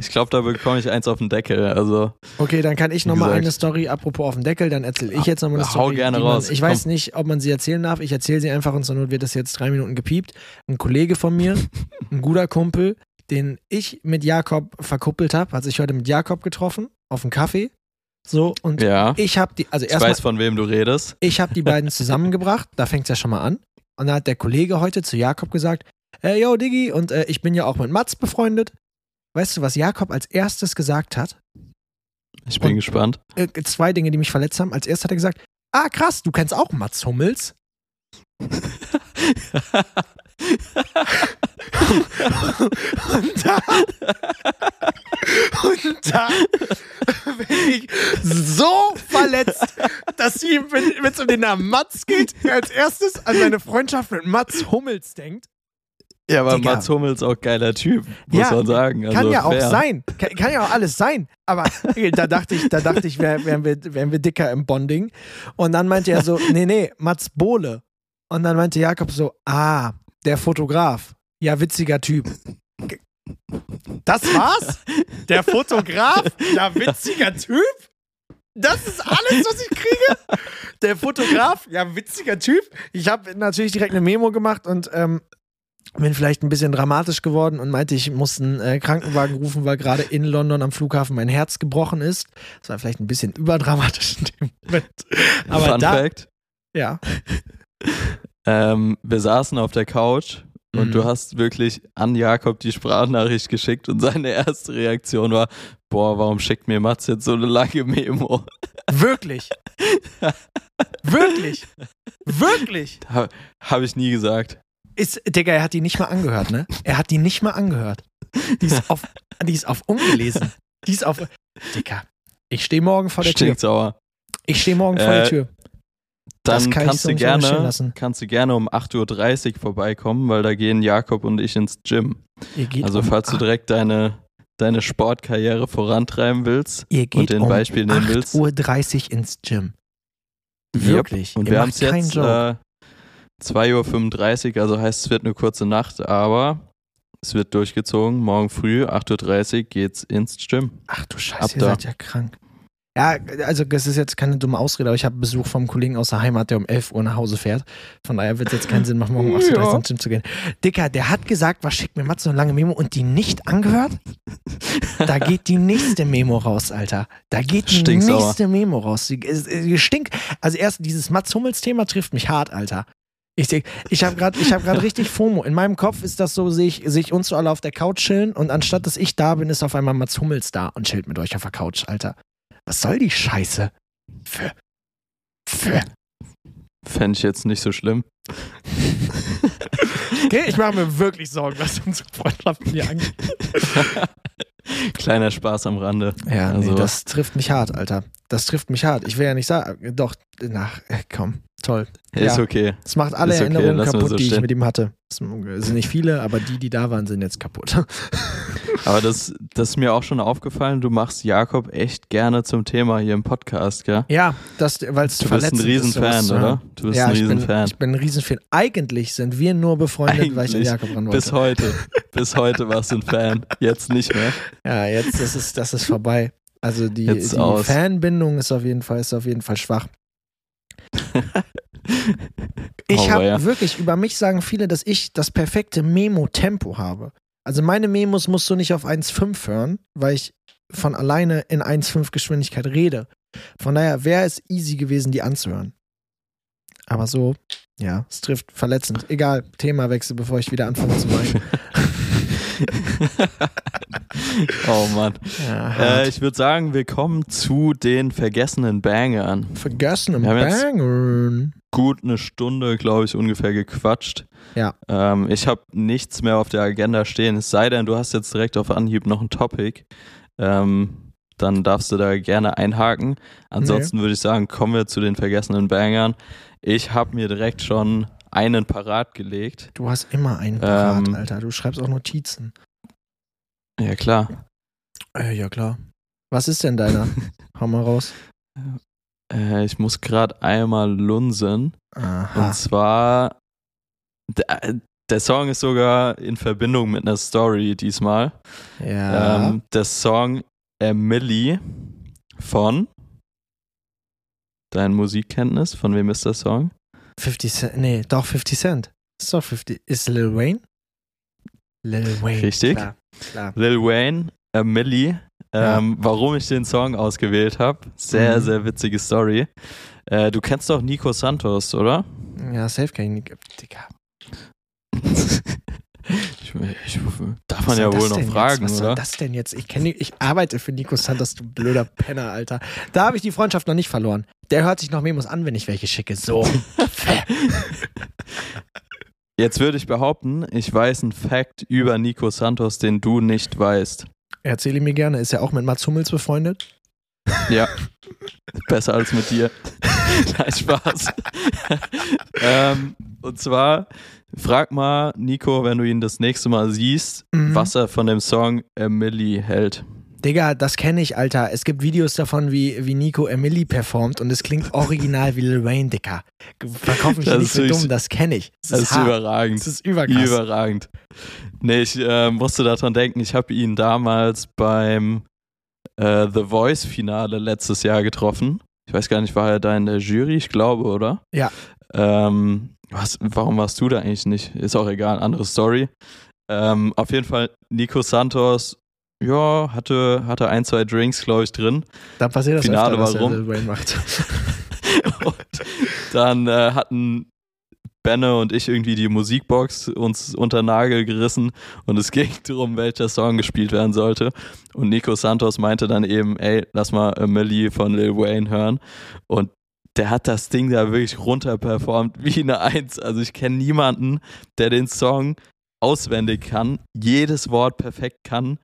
ich glaube, da bekomme ich eins auf den Deckel. Also, Okay, dann kann ich nochmal eine Story, apropos auf den Deckel, dann erzähle ich jetzt nochmal eine Hau Story. gerne die man, raus, Ich komm. weiß nicht, ob man sie erzählen darf. Ich erzähle sie einfach und zur Not wird das jetzt drei Minuten gepiept. Ein Kollege von mir, *laughs* ein guter Kumpel, den ich mit Jakob verkuppelt habe, hat sich heute mit Jakob getroffen, auf einen Kaffee. So, und ja, ich habe die, also ich erstmal, weiß, von wem du redest. ich habe die beiden zusammengebracht, da fängt es ja schon mal an. Und dann hat der Kollege heute zu Jakob gesagt, äh, yo, Diggi, und äh, ich bin ja auch mit Mats befreundet. Weißt du, was Jakob als erstes gesagt hat? Ich bin Und- gespannt. äh, zwei Dinge, die mich verletzt haben. Als erstes hat er gesagt, ah krass, du kennst auch Mats Hummels. Und da, und da bin ich so verletzt, dass sie, wenn es um den Namen Mats geht, als erstes an seine Freundschaft mit Mats Hummels denkt. ja, aber Digga. Mats Hummels auch geiler Typ, muss Ja, man sagen. Kann Also ja auch fair. sein. Kann, kann ja auch alles sein. Aber da dachte ich, da dachte ich, wär, wären, wir, wären wir dicker im Bonding. Und dann meinte er so, nee, nee, Mats Bohle. Und dann meinte Jakob so, ah, der Fotograf. Ja, witziger Typ. Das war's? Der Fotograf? Ja, witziger Typ? Das ist alles, was ich kriege? Der Fotograf? Ja, witziger Typ. Ich habe natürlich direkt eine Memo gemacht und ähm, bin vielleicht ein bisschen dramatisch geworden und meinte, ich muss einen äh, Krankenwagen rufen, weil gerade in London am Flughafen mein Herz gebrochen ist. Das war vielleicht ein bisschen überdramatisch in dem Moment. Aber Fun da, Fact: ja. Ähm, Wir saßen auf der Couch und Mhm. du hast wirklich an Jakob die Sprachnachricht geschickt und seine erste Reaktion war: Boah, warum schickt mir Mats jetzt so eine lange Memo? Wirklich. Wirklich. Wirklich. *laughs* Ha, Habe ich nie gesagt. Ist, Digga, er hat die nicht mal angehört, ne? Er hat die nicht mal angehört. Die ist auf, die ist auf ungelesen. Die ist auf. Digga, ich stehe morgen vor der Tür. Stinksauer. Ich stehe morgen vor der Äh, Tür. Dann kann kannst du gerne, kannst du gerne um 8.30 Uhr vorbeikommen, weil da gehen Jakob und ich ins Gym. Ihr geht Also um falls du direkt deine, deine Sportkarriere vorantreiben willst. geht den um Beispiel nehmen willst. 8.30 Uhr ins Gym. Wirklich. Und Ihr wir haben es jetzt äh, 2.35 Uhr, also heißt es wird eine kurze Nacht, aber es wird durchgezogen. Morgen früh, 8.30 Uhr, geht's ins Gym. Ach du ab Scheiße, ihr da. seid ja krank. Ja, also das ist jetzt keine dumme Ausrede, aber ich habe Besuch vom Kollegen aus der Heimat, der um 11 Uhr nach Hause fährt. Von daher wird es jetzt keinen Sinn machen, morgen um 8.30 Uhr ins Gym zu gehen. Dicker, der hat gesagt, was schickt mir Matze eine lange Memo und die nicht angehört? Da geht die nächste Memo raus, Alter. Da geht die Stinksauer. nächste Memo raus. Die, es stinkt. Also erst dieses Mats Hummels-Thema trifft mich hart, Alter. Ich, ich habe gerade hab grad richtig FOMO. In meinem Kopf ist das so, sehe ich, seh ich uns so alle auf der Couch chillen und anstatt dass ich da bin, ist auf einmal Mats Hummels da und chillt mit euch auf der Couch, Alter. Was soll die Scheiße? Für. Für. Fände ich jetzt nicht so schlimm. *laughs* Okay, ich mache mir wirklich Sorgen, was unsere Freundschaften hier angeht. *laughs* Kleiner Spaß am Rande. Ja, nee, Also- das trifft mich hart, Alter. Das trifft mich hart. Ich will ja nicht sagen, doch, nach, komm, toll. Ist Ja. okay. Es macht alle Ist okay, Erinnerungen wir kaputt, so die ich mit ihm hatte. Es sind nicht viele, aber die, die da waren, sind jetzt kaputt. *laughs* Aber das, das ist mir auch schon aufgefallen, du machst Jakob echt gerne zum Thema hier im Podcast, gell? Ja, das, weil es Du bist ein Riesenfan, oder? Du bist ja, ein ich bin, Riesenfan. ich bin ein Riesenfan. Eigentlich sind wir nur befreundet, weil ich Eigentlich. Jakob ran wollte. Bis heute. Bis heute warst du ein Fan. Jetzt nicht mehr. Ja, jetzt das ist das ist vorbei. Also die, die. Fanbindung ist auf jeden Fall ist auf jeden Fall schwach. *laughs* Ich habe ja. wirklich über mich sagen viele, dass ich das perfekte Memo-Tempo habe. Also meine Memos musst du nicht auf 1,5 hören, weil ich von alleine in 1,5 Geschwindigkeit rede. Von daher wäre es easy gewesen, die anzuhören. Aber so, ja, es trifft verletzend. Egal, Themawechsel, bevor ich wieder anfange zu weinen. *laughs* *laughs* oh Mann. Ja, Äh, ich würde sagen, wir kommen zu den vergessenen Bangern. Vergessen im wir haben jetzt- Bangern. Gut eine Stunde, glaube ich, ungefähr gequatscht. Ja. Ähm, ich habe nichts mehr auf der Agenda stehen. Es sei denn, du hast jetzt direkt auf Anhieb noch ein Topic. Ähm, dann darfst du da gerne einhaken. Ansonsten würde ich sagen, kommen wir zu den vergessenen Bangern. Ich habe mir direkt schon einen parat gelegt. Du hast immer einen parat, Ähm, Alter. Du schreibst auch Notizen. Ja, klar. Äh, ja, klar. Was ist denn deiner? *laughs* Hau mal raus. Äh, ich muss gerade einmal lunsen. Aha. Und zwar, der, der Song ist sogar in Verbindung mit einer Story diesmal. Ja. Ähm, der Song Emily von Dein Musikkenntnis, von wem ist der Song? 50 Cent. Nee, doch 50 Cent. Ist doch 50. Ist Lil Wayne? Lil Wayne. Richtig. Klar. klar. Lil Wayne, Emily. Ähm, Warum ich den Song ausgewählt habe, sehr, Mhm. sehr witzige Story. Äh, du kennst doch Nico Santos, oder? Ja, safe kann ich nicht. Digga. Ich, darf Was man ja wohl noch fragen, jetzt? Was oder? das denn jetzt? Ich, kenn, ich arbeite für Nico Santos, du blöder Penner, Alter. Da habe ich die Freundschaft noch nicht verloren. Der hört sich noch Memos an, wenn ich welche schicke. So. *laughs* Jetzt würde ich behaupten, ich weiß einen Fact über Nico Santos, den du nicht weißt. Erzähle mir gerne. Ist er auch mit Mats Hummels befreundet? Ja. *laughs* Besser als mit dir. *laughs* Nein, Spaß. ähm, und zwar, frag mal Nico, wenn du ihn das nächste Mal siehst, Mhm. was er von dem Song Emily hält. Digga, das kenne ich, Alter. Es gibt Videos davon, wie, wie Nico Emily performt und es klingt original wie Lil Wayne, Digga. Verkauf mich Das nicht wirklich- dumm, das kenne ich. Das Das ist, ist überragend. Das ist überkrass. Überragend. Nee, ich äh, musste daran denken, ich habe ihn damals beim äh, The Voice-Finale letztes Jahr getroffen. Ich weiß gar nicht, war er da in der Jury? Ich glaube, oder? Ja. Ähm, was, warum warst du da eigentlich nicht? Ist auch egal, andere Story. Ähm, auf jeden Fall, Nico Santos, ja, hatte, hatte ein, zwei Drinks, glaube ich, drin. da passiert das Finale, öfter, er Lil Wayne macht. *laughs* und dann äh, hatten Benne und ich irgendwie die Musikbox uns unter Nagel gerissen und es *laughs* ging darum, welcher Song gespielt werden sollte. Und Nico Santos meinte dann eben, ey, lass mal Emily von Lil Wayne hören. Und der hat das Ding da wirklich runterperformt wie eine Eins. Also ich kenne niemanden, der den Song auswendig kann, jedes Wort perfekt kann.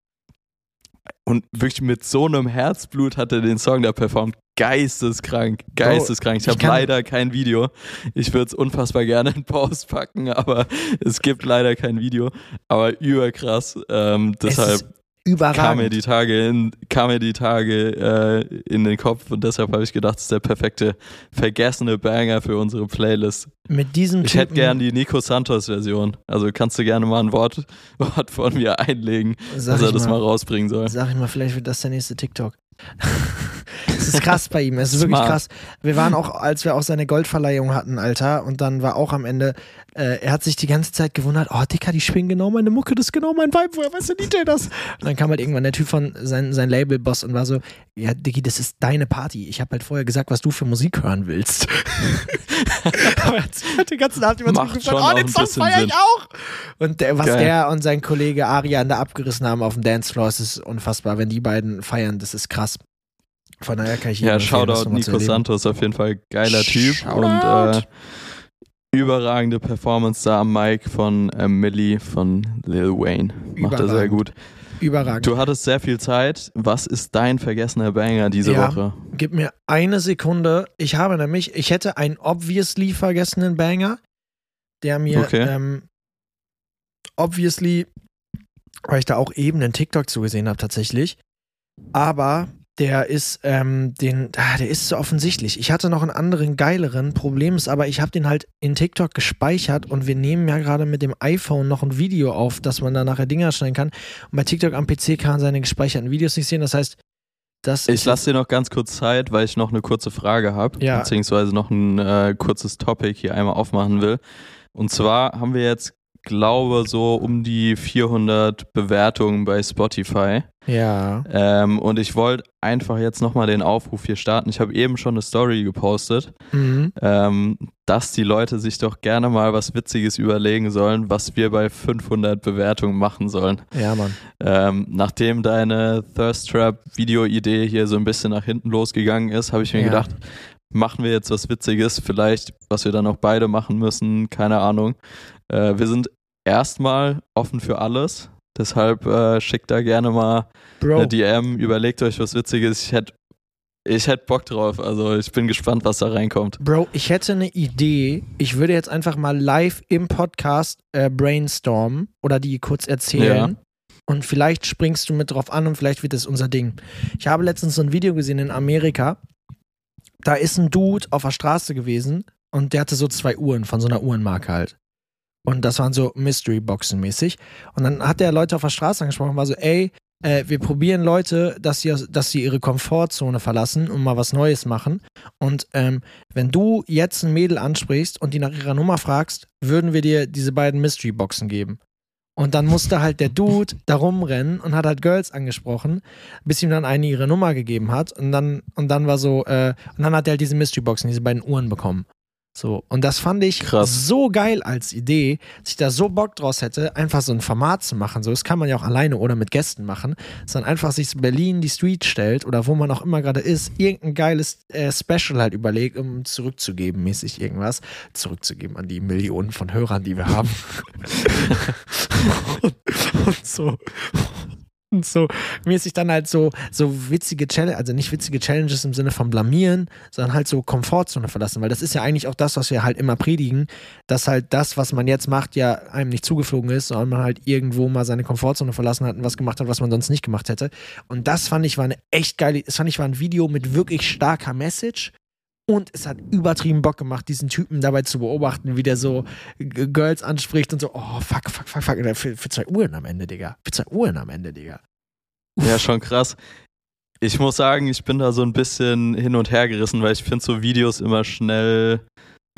Und wirklich mit so einem Herzblut hat er den Song da performt. Geisteskrank, geisteskrank. Ich habe leider kein Video. Ich würde es unfassbar gerne in Post packen, aber es gibt leider kein Video. Aber überkrass. Ähm, Es deshalb ist überragend. kam mir die Tage in, kam mir die Tage äh, in den Kopf und deshalb habe ich gedacht, das ist der perfekte vergessene Banger für unsere Playlist. Mit diesem Ich hätte gern die Nico Santos Version. Also kannst du gerne mal ein Wort, *laughs* Wort von mir einlegen, Sag dass er das mal. mal rausbringen soll. Sag ich mal, vielleicht wird das der nächste TikTok. *laughs* Es ist krass bei ihm, es ist wirklich Smart. krass. Wir waren auch, als wir auch seine Goldverleihung hatten, Alter, und dann war auch am Ende, äh, er hat sich die ganze Zeit gewundert, oh Dicker, die spielen genau meine Mucke, das ist genau mein Vibe, woher weiß der DJ das? Und dann kam halt irgendwann der Typ von sein, sein Label-Boss und war so, ja, Diggi, das ist deine Party. Ich habe halt vorher gesagt, was du für Musik hören willst. *laughs* Aber er hat sich halt den ganzen Abend Macht gefragt, oh, den Song feier ich auch. Und der, was Geil. der und sein Kollege Arian da abgerissen haben auf dem Dancefloor, das ist unfassbar. Wenn die beiden feiern, das ist krass. Von daher kann ich Ja, Shoutout Nico. Santos, auf jeden Fall geiler Typ Shoutout. und äh, überragende Performance da am Mic von Emily von Lil Wayne. Macht er sehr gut. Überragend. Du hattest sehr viel Zeit. Was ist dein vergessener Banger diese Ja. Woche? Gib mir eine Sekunde. Ich habe nämlich, ich hätte einen obviously vergessenen Banger, der mir Okay. ähm, obviously weil ich da auch eben einen TikTok zugesehen habe tatsächlich. Aber der ist, ähm, den, ah, der ist so offensichtlich. Ich hatte noch einen anderen geileren. Problem ist aber, ich habe den halt in TikTok gespeichert und wir nehmen ja gerade mit dem iPhone noch ein Video auf, dass man da nachher Dinger schneiden kann. Und bei TikTok am PC kann man seine gespeicherten Videos nicht sehen. Das heißt, das Ich lasse dir noch ganz kurz Zeit, weil ich noch eine kurze Frage habe, Ja. beziehungsweise noch ein äh, kurzes Topic hier einmal aufmachen will. Und zwar haben wir jetzt, glaube so um die 400 Bewertungen bei Spotify. ja. Ähm, und ich wollte einfach jetzt nochmal den Aufruf hier starten. Ich habe eben schon eine Story gepostet, Mhm. ähm, dass die Leute sich doch gerne mal was Witziges überlegen sollen, was wir bei 500 Bewertungen machen sollen. Ja, Mann. Ähm, nachdem deine Thirst Trap Video-Idee hier so ein bisschen nach hinten losgegangen ist, habe ich mir Ja. gedacht, machen wir jetzt was Witziges, vielleicht, was wir dann auch beide machen müssen, keine Ahnung. Äh, wir sind erstmal offen für alles, deshalb äh, schickt da gerne mal Bro. eine DM, überlegt euch was Witziges. Ich hätte ich hätt Bock drauf, also ich bin gespannt, was da reinkommt. Bro, ich hätte eine Idee. Ich würde jetzt einfach mal live im Podcast äh, brainstormen oder die kurz erzählen. Und vielleicht springst du mit drauf an und vielleicht wird es unser Ding. Ich habe letztens so ein Video gesehen in Amerika. Da ist ein Dude auf der Straße gewesen und der hatte so zwei Uhren von so einer Uhrenmarke halt. Und das waren so Mystery-Boxen mäßig. Und dann hat der Leute auf der Straße angesprochen und war so, ey, äh, wir probieren Leute, dass sie, dass sie ihre Komfortzone verlassen und mal was Neues machen. Und ähm, wenn du jetzt ein Mädel ansprichst und die nach ihrer Nummer fragst, würden wir dir diese beiden Mystery-Boxen geben. Und dann musste halt der Dude da rumrennen und hat halt Girls angesprochen, bis ihm dann eine ihre Nummer gegeben hat. Und dann, und dann war so, äh, und dann hat er halt diese Mystery-Boxen, diese beiden Uhren bekommen. So, und das fand ich Krass. so geil als Idee, dass ich da so Bock draus hätte, einfach so ein Format zu machen. So, das kann man ja auch alleine oder mit Gästen machen, dass man einfach sich in Berlin die Street stellt oder wo man auch immer gerade ist, irgendein geiles äh, Special halt überlegt, um zurückzugeben, mäßig irgendwas, zurückzugeben an die Millionen von Hörern, die wir haben. *laughs* *laughs* und, und so. Und *laughs* so mäßig dann halt so, so witzige Challenge, also nicht witzige Challenges im Sinne von blamieren, sondern halt so Komfortzone verlassen, weil das ist ja eigentlich auch das, was wir halt immer predigen, dass halt das, was man jetzt macht, ja einem nicht zugeflogen ist, sondern man halt irgendwo mal seine Komfortzone verlassen hat und was gemacht hat, was man sonst nicht gemacht hätte. Und das fand ich war eine echt geile, das fand ich war ein Video mit wirklich starker Message. Und es hat übertrieben Bock gemacht, diesen Typen dabei zu beobachten, wie der so Girls anspricht und so, oh fuck, fuck, fuck, fuck. Für, für zwei Uhren am Ende, Digga. Für zwei Uhren am Ende, Digga. Ja, schon krass. Ich muss sagen, ich bin da so ein bisschen hin und her gerissen, weil ich finde so Videos immer schnell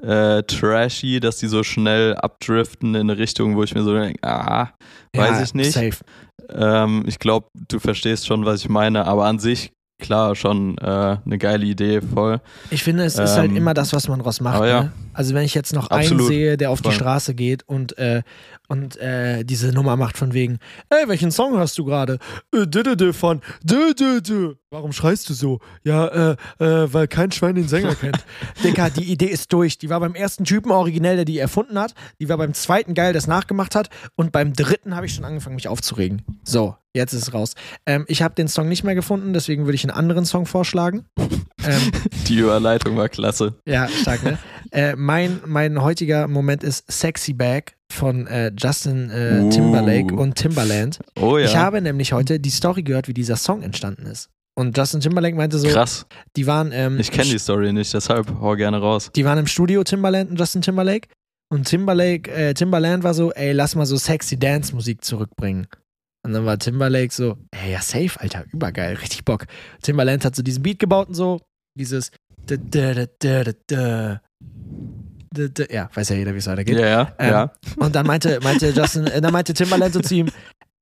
äh, trashy, dass die so schnell abdriften in eine Richtung, wo ich mir so denke, ah, weiß Ja, ich nicht. Ähm, ich glaube, du verstehst schon, was ich meine, aber an sich, klar, schon äh, eine geile Idee, voll. Ich finde, es ist halt Ähm, immer das, was man draus macht. ja. Ne? Also wenn ich jetzt noch einen Absolut. sehe, der auf die Voll. Straße geht und, äh, und äh, diese Nummer macht von wegen, ey, welchen Song hast du gerade? Äh, von dü. Warum schreist du so? Ja, äh, äh, weil kein Schwein den Sänger kennt. *laughs* Digga, die Idee ist durch. Die war beim ersten Typen originell, der die erfunden hat. Die war beim zweiten geil, der es nachgemacht hat. Und beim dritten habe ich schon angefangen, mich aufzuregen. So, jetzt ist es raus. Ähm, ich habe den Song nicht mehr gefunden, deswegen würde ich einen anderen Song vorschlagen. *laughs* ähm, Die Überleitung war klasse. ja, stark, ne? äh, mein, mein heutiger Moment ist Sexy Bag von äh, Justin äh, Uh. Timberlake und Timbaland. Oh ja. Ich habe nämlich heute die Story gehört, wie dieser Song entstanden ist. Und Justin Timberlake meinte so, Krass. die waren, ähm, Ich kenne die Story nicht, deshalb hau gerne raus. die waren im Studio, Timbaland und Justin Timberlake. Und Timberlake, äh, Timbaland war so, ey, lass mal so sexy Dance-Musik zurückbringen. Und dann war Timberlake so, ey, ja, safe, Alter, übergeil, richtig Bock. Timbaland hat so diesen Beat gebaut und so, dieses da, da, da, da, da, da. Ja, weiß ja jeder, wie es weitergeht. Ja, ja, Ähm, ja. *laughs* Und dann meinte, meinte Justin, äh, dann meinte Timbaland so zu ihm,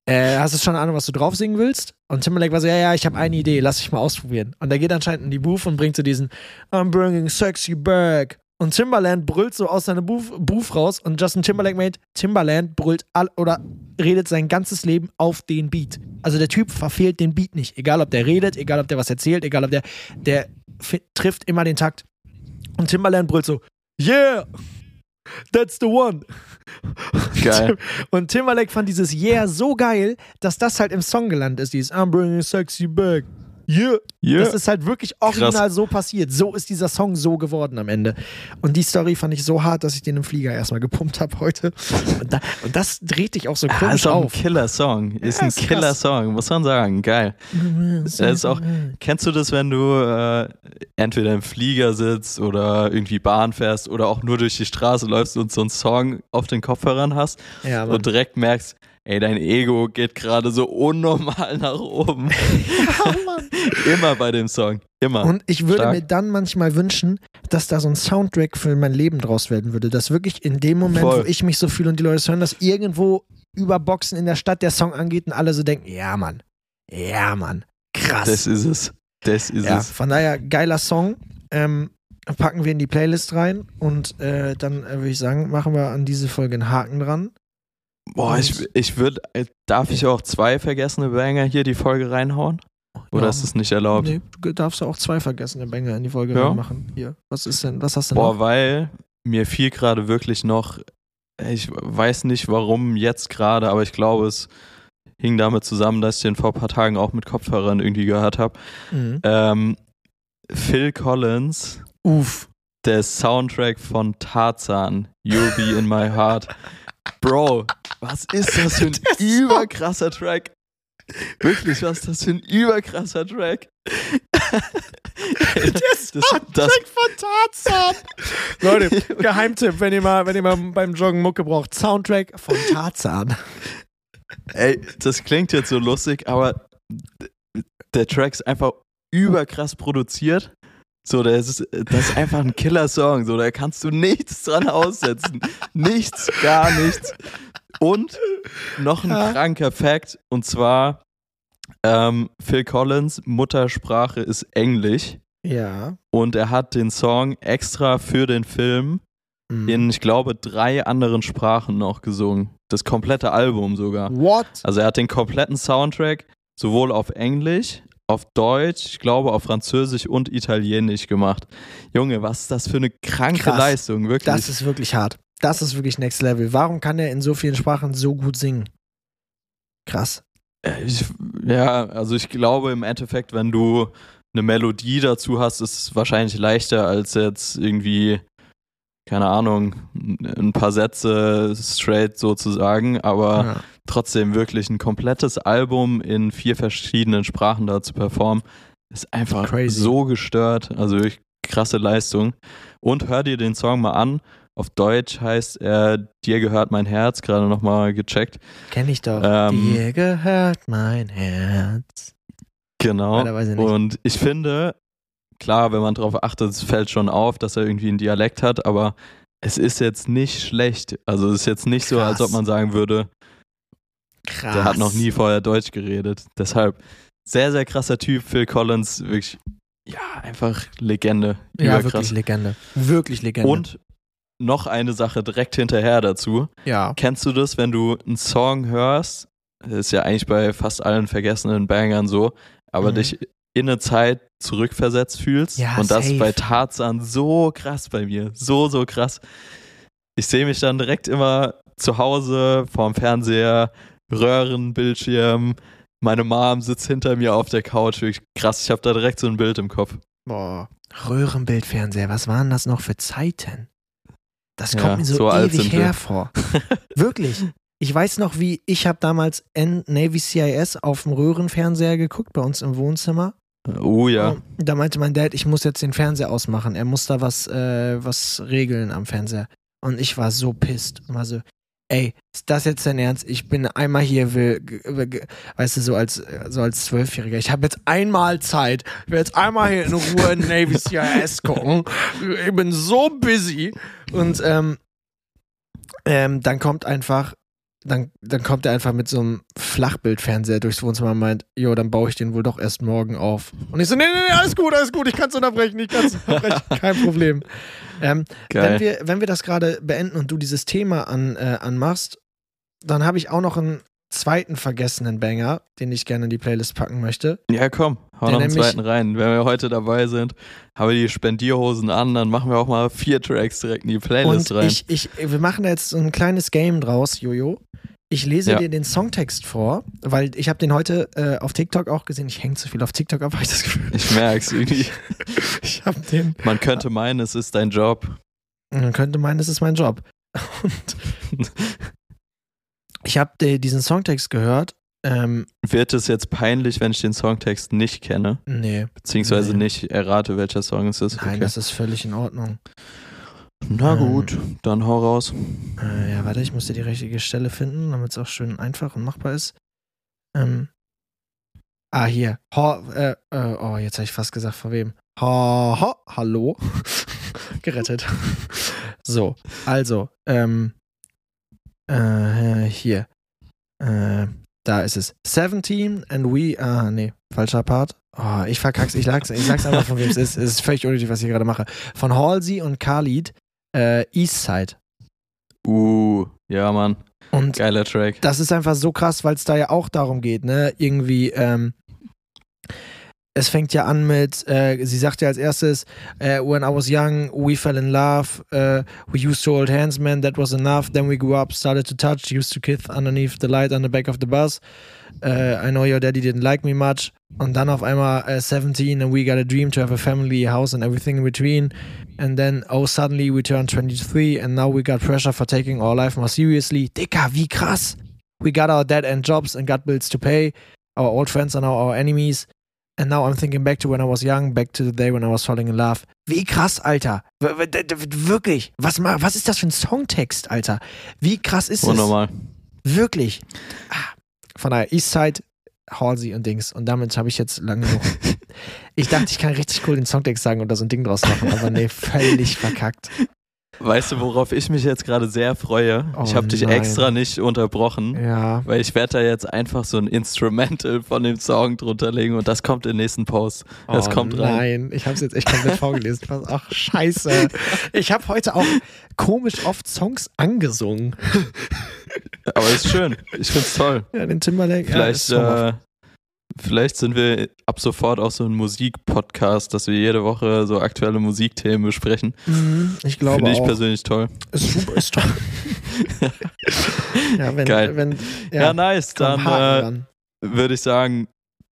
äh, hast du schon eine Ahnung, was du drauf singen willst? Und Timberlake war so, ja, ja, ich habe eine Idee, lass dich mal ausprobieren. Und er geht anscheinend in die Booth und bringt so diesen I'm bringing sexy back. Und Timbaland brüllt so aus seiner Booth, Booth raus und Justin Timberlake meint, Timbaland brüllt all, oder redet sein ganzes Leben auf den Beat. Also der Typ verfehlt den Beat nicht. Egal ob der redet, egal ob der was erzählt, egal ob der, der trifft immer den Takt. Und Timbaland brüllt so, yeah, that's the one. Geil. *laughs* Und Timberlake fand dieses Yeah so geil, dass das halt im Song gelandet ist, dieses I'm bringing sexy back. Yeah. Yeah. Das ist halt wirklich original so passiert. So ist dieser Song so geworden am Ende. Und die Story fand ich so hart, dass ich den im Flieger erstmal gepumpt habe heute. Und, da, und das dreht dich auch so Ah, komisch ist auch ein auf. Killer-Song. Ist Ja, ein krass. Killer-Song, muss man sagen. Geil. Das ist auch, kennst du das, wenn du äh, entweder im Flieger sitzt oder irgendwie Bahn fährst oder auch nur durch die Straße läufst und so einen Song auf den Kopfhörern hast Ja, und direkt merkst, ey, dein Ego geht gerade so unnormal nach oben. Ja, Mann. *laughs* Immer bei dem Song. Immer. Und ich würde Stark. mir dann manchmal wünschen, dass da so ein Soundtrack für mein Leben draus werden würde. Dass wirklich in dem Moment, Voll. wo ich mich so fühle und die Leute hören, dass irgendwo über Boxen in der Stadt der Song angeht und alle so denken, ja Mann, ja Mann, krass. das ist es. Das ist ja, es. von daher geiler Song. Ähm, packen wir in die Playlist rein und äh, dann äh, würde ich sagen, machen wir an diese Folge einen Haken dran. Boah, ich, ich würde, darf ich auch zwei vergessene Banger hier die Folge reinhauen? Oder Ja. ist es nicht erlaubt? Nee, du darfst auch zwei vergessene Banger in die Folge Ja. reinmachen. Hier, was ist denn, was hast du Boah, noch? weil mir fiel gerade wirklich noch, ich weiß nicht warum jetzt gerade, aber ich glaube, es hing damit zusammen, dass ich den vor ein paar Tagen auch mit Kopfhörern irgendwie gehört habe. Mhm. Ähm, Phil Collins, Uff. der Soundtrack von Tarzan, You'll Be in My Heart. *laughs* Bro, was ist das für ein *laughs* Song. überkrasser Track? Wirklich, was ist das für ein überkrasser Track? Der das, das, von Tarzan. Leute, *laughs* Geheimtipp, wenn ihr mal, wenn ihr mal beim Joggen Mucke braucht. Soundtrack von Tarzan. Ey, das klingt jetzt so lustig, aber der Track ist einfach überkrass produziert. So, das ist, das ist einfach ein Killer-Song. So, da kannst du nichts dran aussetzen. nichts, gar nichts. Und noch ein Ja. kranker Fact, und zwar ähm, Phil Collins Muttersprache ist Englisch Ja. und er hat den Song extra für den Film Mhm. in, ich glaube, drei anderen Sprachen noch gesungen. Das komplette Album sogar. What? Also er hat den kompletten Soundtrack sowohl auf Englisch, auf Deutsch, ich glaube auf Französisch und Italienisch gemacht. Junge, was ist das für eine kranke Krass. Leistung, wirklich. Das ist wirklich hart. Das ist wirklich Next Level. Warum kann er in so vielen Sprachen so gut singen? Krass. Äh, ich, ja, also ich glaube im Endeffekt, wenn du eine Melodie dazu hast, ist es wahrscheinlich leichter als jetzt irgendwie, keine Ahnung, ein paar Sätze straight sozusagen, aber Ja. Trotzdem wirklich ein komplettes Album in vier verschiedenen Sprachen da zu performen, ist einfach Crazy. so gestört. Also wirklich krasse Leistung. Und hör dir den Song mal an. Auf Deutsch heißt er Dir gehört mein Herz, gerade nochmal gecheckt. Kenn ich doch. Ähm, Dir gehört mein Herz. Genau. Und ich finde, klar, wenn man darauf achtet, es fällt schon auf, dass er irgendwie einen Dialekt hat, aber es ist jetzt nicht schlecht. Also es ist jetzt nicht so, als Krass. ob man sagen würde, Krass. Der hat noch nie vorher Deutsch geredet. Deshalb sehr, sehr krasser Typ. Phil Collins, wirklich, ja, einfach Legende. Ja, Überkrass. wirklich Legende. Wirklich Legende. Und noch eine Sache direkt hinterher dazu. Ja. Kennst du das, wenn du einen Song hörst? Das ist ja eigentlich bei fast allen vergessenen Bangern so, aber Mhm. dich in eine Zeit zurückversetzt fühlst. Ja, und das safe. ist bei Tarzan so krass bei mir. So, so krass. Ich sehe mich dann direkt immer zu Hause vorm Fernseher, Röhrenbildschirm. Meine Mom sitzt hinter mir auf der Couch. Krass, ich habe da direkt so ein Bild im Kopf. Boah. Röhrenbildfernseher, was waren das noch für Zeiten? Das Ja, kommt mir so, so ewig wir. her vor. *laughs* Wirklich. Ich weiß noch, wie ich habe damals N Navy CIS auf dem Röhrenfernseher geguckt bei uns im Wohnzimmer. Oh ja. Und da meinte mein Dad, ich muss jetzt den Fernseher ausmachen. Er muss da was, äh, was regeln am Fernseher. Und ich war so pisst und war so, ey, ist das jetzt dein Ernst? Ich bin einmal hier, will, weißt du, so als, so als Zwölfjähriger. Ich habe jetzt einmal Zeit. Ich will jetzt einmal hier in Ruhe in Navy CIS *laughs* gucken. Ich bin so busy. Und ähm, ähm, dann kommt einfach, dann, dann kommt er einfach mit so einem Flachbildfernseher durchs Wohnzimmer und meint, jo, dann baue ich den wohl doch erst morgen auf. Und ich so, nee, nee, nee, alles gut, alles gut, ich kann es unterbrechen, ich kann es unterbrechen, *laughs* kein Problem. Ähm, wenn, wir, wenn wir das gerade beenden und du dieses Thema an, äh, anmachst, dann habe ich auch noch einen zweiten vergessenen Banger, den ich gerne in die Playlist packen möchte. Ja, komm, hau Der noch einen zweiten rein. Wenn wir heute dabei sind, haben wir die Spendierhosen an, dann machen wir auch mal vier Tracks direkt in die Playlist Und rein. ich, ich, wir machen da jetzt so ein kleines Game draus, Jojo. Ich lese Ja. dir den Songtext vor, weil ich habe den heute äh, auf TikTok auch gesehen. Ich hänge zu viel auf TikTok ab, habe ich das Gefühl. Ich merk's *laughs* irgendwie. Ich habe den. Man könnte meinen, es ist dein Job. Man könnte meinen, das ist mein Job. *laughs* Und *laughs* ich habe diesen Songtext gehört. Ähm, Wird es jetzt peinlich, wenn ich den Songtext nicht kenne? nee, Beziehungsweise Nee. nicht errate, welcher Song es ist? nein, Okay. das ist völlig in Ordnung. Na Ähm, gut, dann hau raus. Äh, ja, warte, ich muss dir die richtige Stelle finden, damit es auch schön einfach und machbar ist. Ähm, ah, hier. Ho, äh, äh, oh, jetzt habe ich fast gesagt, vor wem. Ha, ha, hallo. *laughs* Gerettet. so, also, ähm, äh, hier. Äh, da ist es. 17 and we, ah, nee, falscher Part. Oh, ich verkack's, ich sag's, ich sag's einfach, von wem es ist. Es ist völlig unnötig, was ich gerade mache. Von Halsey und Khalid, äh, Eastside. Uh, ja, Mann. Und Geiler Track. das ist einfach so krass, weil es da ja auch darum geht, ne? Irgendwie, ähm, es fängt ja an mit, äh, sie sagt ja als erstes, äh, when I was young, we fell in love, äh, we used to hold hands, man, that was enough, then we grew up, started to touch, used to kiss underneath the light on the back of the bus, äh, I know your daddy didn't like me much, und dann auf einmal äh, 17 and we got a dream to have a family, a house and everything in between, and then, oh, suddenly we turned 23 and now we got pressure for taking our life more seriously. Dicker, wie krass! We got our dead end jobs and got bills to pay. Our old friends are now our enemies. And now I'm thinking back to when I was young, back to the day when I was falling in love. Wie krass, Alter. W wirklich. Was, was ist das für ein Songtext, Alter? Wie krass ist das? Wunderbar. Wirklich. Ah, Von daher, Eastside, Halsey und Dings. Und damit habe ich jetzt lange genug. *laughs* Ich dachte, ich kann richtig cool den Songtext sagen und da so ein Ding draus machen, aber nee, völlig verkackt. Weißt du, worauf ich mich jetzt gerade sehr freue? Oh ich habe dich nein. extra nicht unterbrochen, Ja. weil ich werde da jetzt einfach so ein Instrumental von dem Song drunter legen und das kommt im nächsten Post. Das oh, kommt rein. Nein, ich habe es jetzt echt komplett *laughs* vorgelesen. Ach, scheiße. Ich habe heute auch komisch oft Songs angesungen. Aber ist schön. Ich find's toll. Ja, den Timberlake. ja, Vielleicht, traumhaft. äh, vielleicht sind wir ab sofort auch so ein Musikpodcast, dass wir jede Woche so aktuelle Musikthemen besprechen. Mhm, ich glaube Finde ich auch. persönlich toll. Ist super, ist toll. *laughs* ja, wenn, Geil. wenn Ja, ja, nice. Dann äh, würde ich sagen,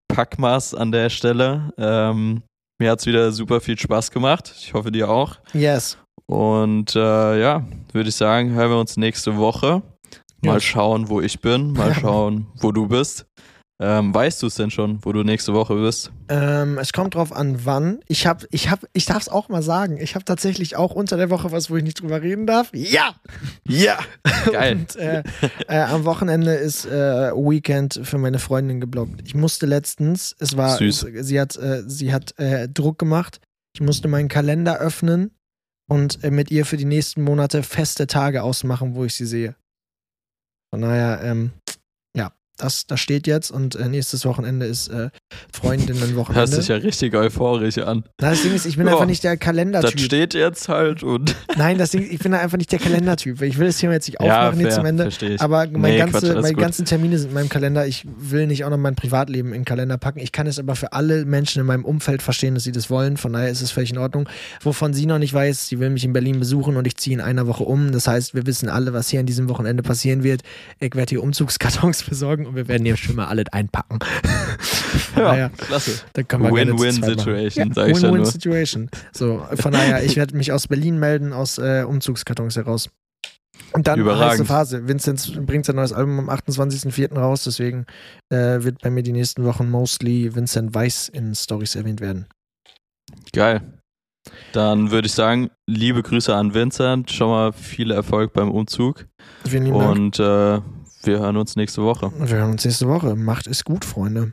pack mal's an der Stelle. Ähm, mir hat's wieder super viel Spaß gemacht. Ich hoffe dir auch. Yes. Und äh, ja, würde ich sagen, hören wir uns nächste Woche. Mal Ja. schauen, wo ich bin. Mal schauen, wo du bist. Ähm, weißt du es denn schon, wo du nächste Woche bist? Ähm, es kommt drauf an, wann. Ich habe, ich habe, ich darf es auch mal sagen. Ich habe tatsächlich auch unter der Woche was, wo ich nicht drüber reden darf. Ja, Ja! *laughs* Geil. Und äh, äh, am Wochenende ist äh, Weekend für meine Freundin geblockt. Ich musste letztens, es war, Süß. sie hat, äh, sie hat äh, Druck gemacht. Ich musste meinen Kalender öffnen und äh, mit ihr für die nächsten Monate feste Tage ausmachen, wo ich sie sehe. Von daher, ähm, das, das steht jetzt und äh, nächstes Wochenende ist äh, Freundinnenwochenende. Hört sich ja richtig euphorisch an. Na, das Ding ist, ich bin Ja, einfach nicht der Das Kalendertyp. steht jetzt halt und. *laughs* Nein, das Ding, ich bin einfach nicht der Kalendertyp. Ich will das Thema jetzt nicht ja, aufmachen hier fair, zum Ende. ich. Aber meine, Nee, ganze, Quatsch, meine gut. ganzen Termine sind in meinem Kalender. Ich will nicht auch noch mein Privatleben in den Kalender packen. Ich kann es aber für alle Menschen in meinem Umfeld verstehen, dass sie das wollen. Von daher ist es völlig in Ordnung. Wovon sie noch nicht weiß, sie will mich in Berlin besuchen und ich ziehe in einer Woche um. Das heißt, wir wissen alle, was hier an diesem Wochenende passieren wird. Ich werde hier Umzugskartons *laughs* besorgen und wir werden hier schon mal alle einpacken. *laughs* Von Ja, daher, klasse. Win-Win-Situation, Ja. Win-Win-Situation. So, von daher, ich werde mich aus Berlin melden, aus äh, Umzugskartons heraus. Und dann Überragend. heiße Phase. Vincent bringt sein neues Album am 28.04. raus, deswegen äh, wird bei mir die nächsten Wochen mostly Vincent Weiss in Stories erwähnt werden. Geil. Dann würde ich sagen, liebe Grüße an Vincent. Schon mal viel Erfolg beim Umzug. Vielen lieben Dank. Und äh, wir hören uns nächste Woche. Wir hören uns nächste Woche. Macht es gut, Freunde.